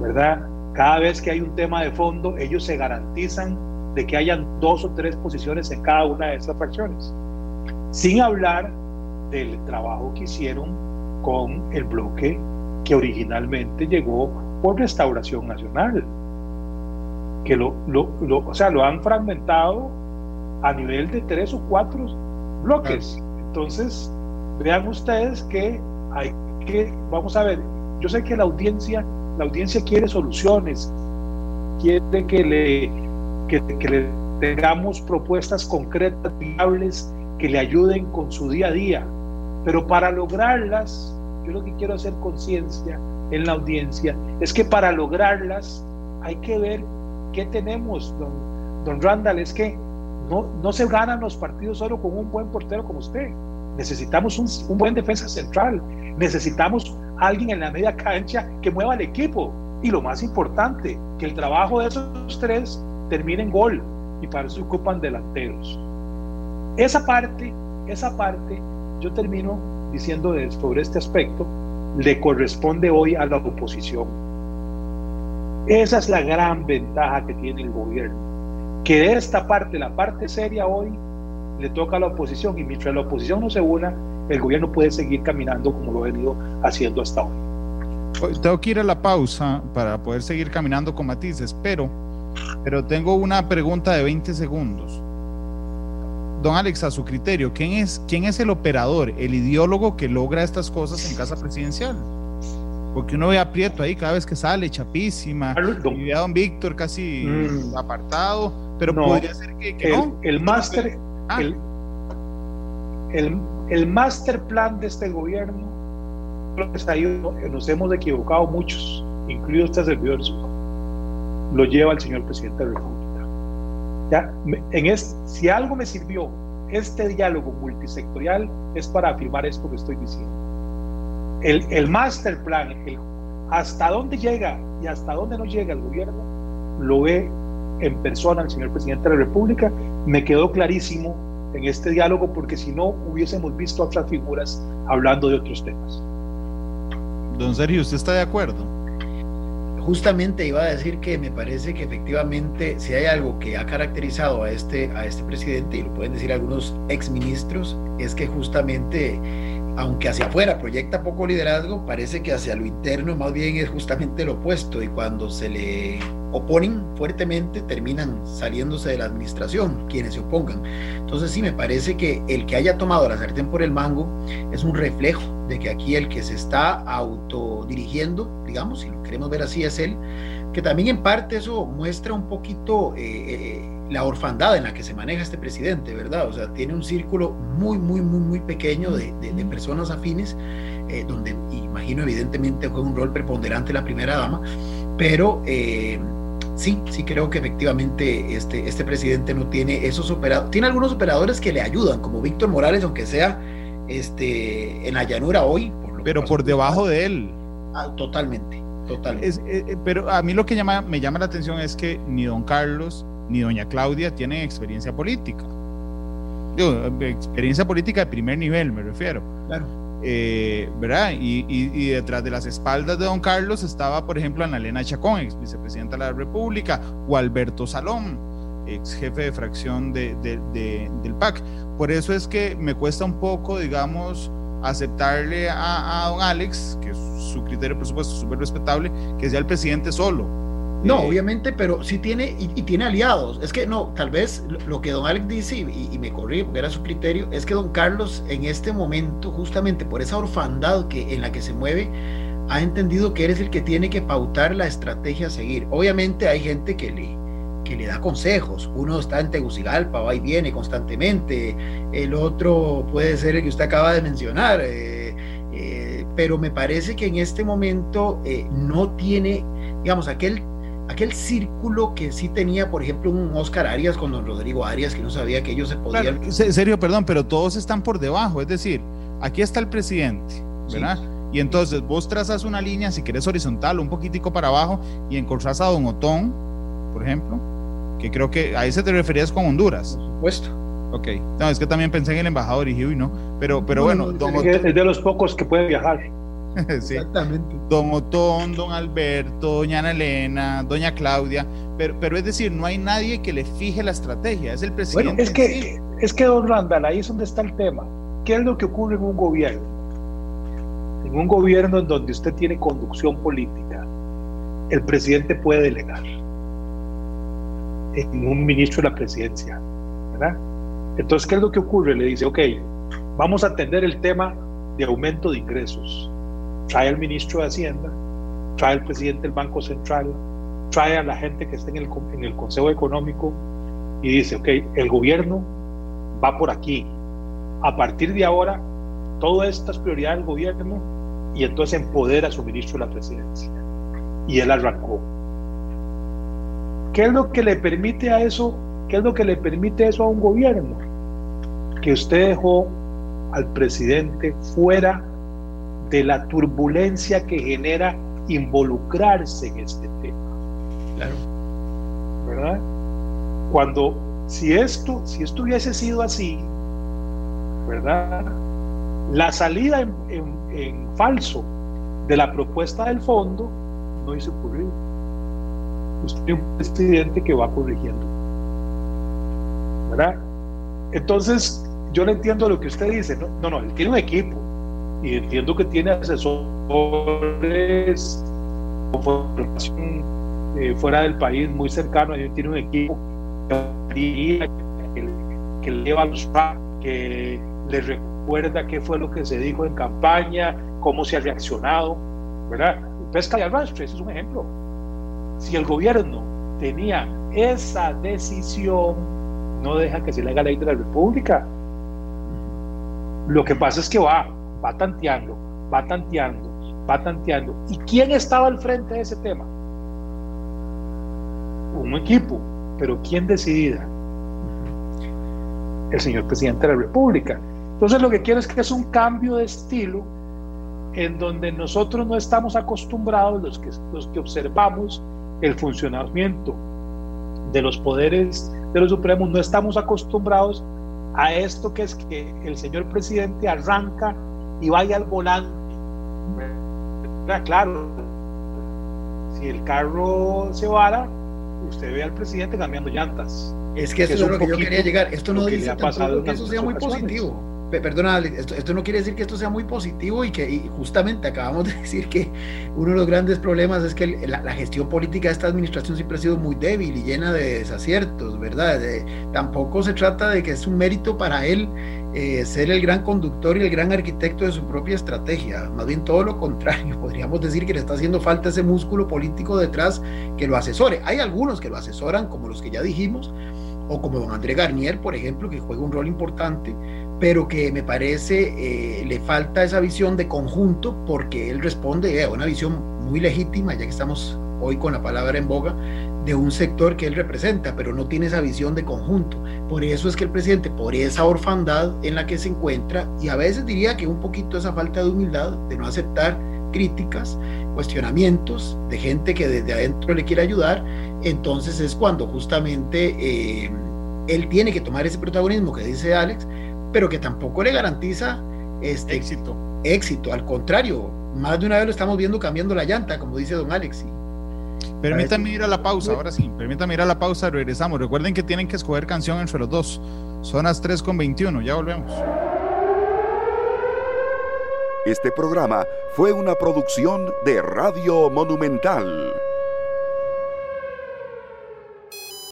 ¿Verdad? Cada vez que hay un tema de fondo, ellos se garantizan de que hayan dos o tres posiciones en cada una de esas fracciones. Sin hablar del trabajo que hicieron con el bloque que originalmente llegó por Restauración Nacional, que lo, lo, o sea, lo han fragmentado a nivel de tres o cuatro bloques. Entonces, vean ustedes que hay que, vamos a ver, yo sé que la audiencia, la audiencia quiere soluciones, quiere que le, que, que le tengamos propuestas concretas, viables, que le ayuden con su día a día. Pero para lograrlas, yo lo que quiero hacer conciencia en la audiencia es que para lograrlas hay que ver qué tenemos, don, don Randall, es que no, no se ganan los partidos solo con un buen portero como usted. Necesitamos un, un buen defensa central, necesitamos alguien en la media cancha que mueva el equipo y lo más importante, que el trabajo de esos tres termine en gol y para eso ocupan delanteros. Esa parte, esa parte, yo termino diciendo sobre este aspecto, le corresponde hoy a la oposición. Esa es la gran ventaja que tiene el gobierno, que esta parte, la parte seria hoy, le toca a la oposición y mientras la oposición no se una, el gobierno puede seguir caminando como lo ha venido haciendo hasta hoy. Tengo que ir a la pausa para poder seguir caminando con matices, pero, pero tengo una pregunta de 20 segundos don Alex, a su criterio, ¿quién es, quién es el operador, el ideólogo que logra estas cosas en casa presidencial? Porque uno ve a Prieto ahí cada vez que sale, chapísima, y ve a don Víctor casi mm. apartado, pero podría ser que, el, no. El máster, ah. el, el, el master plan de este gobierno, nos hemos equivocado muchos, incluido este servidor, lo lleva el señor presidente de la República. Ya, en es, si algo me sirvió este diálogo multisectorial es para afirmar esto que estoy diciendo. El, el master plan, el, hasta dónde llega y hasta dónde no llega el gobierno, lo ve en persona el señor presidente de la República. Me quedó clarísimo en este diálogo porque si no hubiésemos visto otras figuras hablando de otros temas. Don Sergio, ¿usted está de acuerdo? justamente iba a decir que me parece que efectivamente si hay algo que ha caracterizado a este, a este presidente, y lo pueden decir algunos exministros, es que justamente, aunque hacia afuera proyecta poco liderazgo, parece que hacia lo interno más bien es justamente lo opuesto y cuando se le oponen fuertemente terminan saliéndose de la administración quienes se opongan. Entonces sí, me parece que el que haya tomado la sartén por el mango es un reflejo de que aquí el que se está autodirigiendo, digamos, si lo queremos ver así, es él, que también en parte eso muestra un poquito eh, eh, la orfandad en la que se maneja este presidente, ¿verdad? O sea, tiene un círculo muy, muy, muy, muy pequeño de, de, personas afines, eh, donde imagino evidentemente juega un rol preponderante la primera dama, pero sí, sí creo que efectivamente este, este presidente no tiene esos operadores, tiene algunos operadores que le ayudan, como Víctor Morales, aunque sea este, en la llanura hoy. pero por debajo de él. Ah, totalmente, totalmente. Eh, eh, pero a mí lo que llama, me llama la atención es que ni don Carlos ni doña Claudia tienen experiencia política. Digo, experiencia política de primer nivel, me refiero. Claro. Eh, ¿verdad? Y, y, detrás de las espaldas de don Carlos estaba, por ejemplo, Ana Elena Chacón, ex vicepresidenta de la República, o Alberto Salón, ex jefe de fracción de, del PAC. Por eso es que me cuesta un poco, digamos, aceptarle a, a don Alex, que su criterio, por supuesto, súper respetable, que sea el presidente solo. No, obviamente, pero sí tiene y, tiene aliados. Es que no, tal vez lo que don Alex dice, y, me corrí porque era su criterio, es que don Carlos en este momento, justamente por esa orfandad que, en la que se mueve, ha entendido que eres el que tiene que pautar la estrategia a seguir. Obviamente hay gente que le, que le da consejos. Uno está en Tegucigalpa, va y viene constantemente. El otro puede ser el que usted acaba de mencionar. Eh, eh, pero me parece que en este momento eh, no tiene, digamos, aquel aquel círculo que sí tenía, por ejemplo, un Oscar Arias con don Rodrigo Arias, que no sabía que ellos se podían. En serio, perdón, pero todos están por debajo. Es decir, aquí está el presidente, ¿verdad? Y entonces vos trazas una línea, si querés horizontal, un poquitico para abajo, y encontrás a Don Otón, por ejemplo, que creo que a ese te referías con Honduras. Por supuesto. Ok, no, es que también pensé en el embajador y no, pero, pero bueno. don Otón, es de los pocos que pueden viajar. sí. Exactamente. Don Otón, don Alberto, doña Ana Elena, doña Claudia, pero, pero es decir, no hay nadie que le fije la estrategia, es el presidente. Bueno, es que, es que don Randall, ahí es donde está el tema. ¿Qué es lo que ocurre en un gobierno? En un gobierno en donde usted tiene conducción política, el presidente puede delegar en un ministro de la presidencia, ¿verdad? Entonces, ¿qué es lo que ocurre? Le dice, ok, vamos a atender el tema de aumento de ingresos. Trae al ministro de Hacienda, trae al presidente del Banco Central, trae a la gente que está en el, en el Consejo Económico y dice, ok, el gobierno va por aquí. A partir de ahora, todas estas prioridades del gobierno y entonces empodera a su ministro de la presidencia. Y él arrancó. ¿Qué es lo que le permite a eso? ¿Qué es lo que le permite eso a un gobierno? Que usted dejó al presidente fuera de la turbulencia que genera involucrarse en este tema. Claro. ¿Verdad? Cuando, si esto, si esto hubiese sido así, ¿verdad? La salida en, falso de la propuesta del fondo no hizo ocurrir. Usted tiene un presidente que va corrigiendo. ¿Verdad? Entonces, yo no entiendo lo que usted dice. No, no, no, él tiene un equipo y entiendo que tiene asesores eh, fuera del país muy cercano. Tiene un equipo que, que le lleva los que le recuerda qué fue lo que se dijo en campaña, cómo se ha reaccionado, ¿verdad? Pesca y arrastre, ese es un ejemplo. Si el gobierno tenía esa decisión, no deja que se le haga ley de la República. Lo que pasa es que va, va tanteando, va tanteando, va tanteando. ¿Y quién estaba al frente de ese tema? Un equipo, pero ¿quién decidía? El señor presidente de la República. Entonces lo que quiero es que es un cambio de estilo en donde nosotros no estamos acostumbrados, los que, los que observamos el funcionamiento de los poderes de los supremos, no estamos acostumbrados a esto que es que el señor presidente arranca y vaya al volante. Claro, si el carro se vara, usted ve al presidente cambiando llantas. Es que eso es lo que yo quería llegar. Esto no dice tampoco que eso sea muy positivo perdona, esto, no quiere decir que esto sea muy positivo y que justamente acabamos de decir que uno de los grandes problemas es que la, gestión política de esta administración siempre ha sido muy débil y llena de desaciertos, ¿verdad? tampoco se trata de que es un mérito para él eh, ser el gran conductor y el gran arquitecto de su propia estrategia, más bien todo lo contrario, podríamos decir que le está haciendo falta ese músculo político detrás que lo asesore. Hay algunos que lo asesoran, como los que ya dijimos, o como don André Garnier, por ejemplo, que juega un rol importante, pero que me parece eh, le falta esa visión de conjunto porque él responde a una visión muy legítima, ya que estamos hoy con la palabra en boga, de un sector que él representa, pero no tiene esa visión de conjunto. Por eso es que el presidente, por esa orfandad en la que se encuentra, y a veces diría que un poquito esa falta de humildad, de no aceptar críticas, cuestionamientos de gente que desde adentro le quiere ayudar, entonces es cuando justamente eh, él tiene que tomar ese protagonismo que dice Alex, pero que tampoco le garantiza este éxito. Éxito, al contrario, más de una vez lo estamos viendo cambiando la llanta, como dice don Alex. Permítanme ir a la pausa, ahora sí, permítanme ir a la pausa, regresamos. Recuerden que tienen que escoger canción entre los dos. Son las 3 con 21, ya volvemos. Este programa fue una producción de Radio Monumental.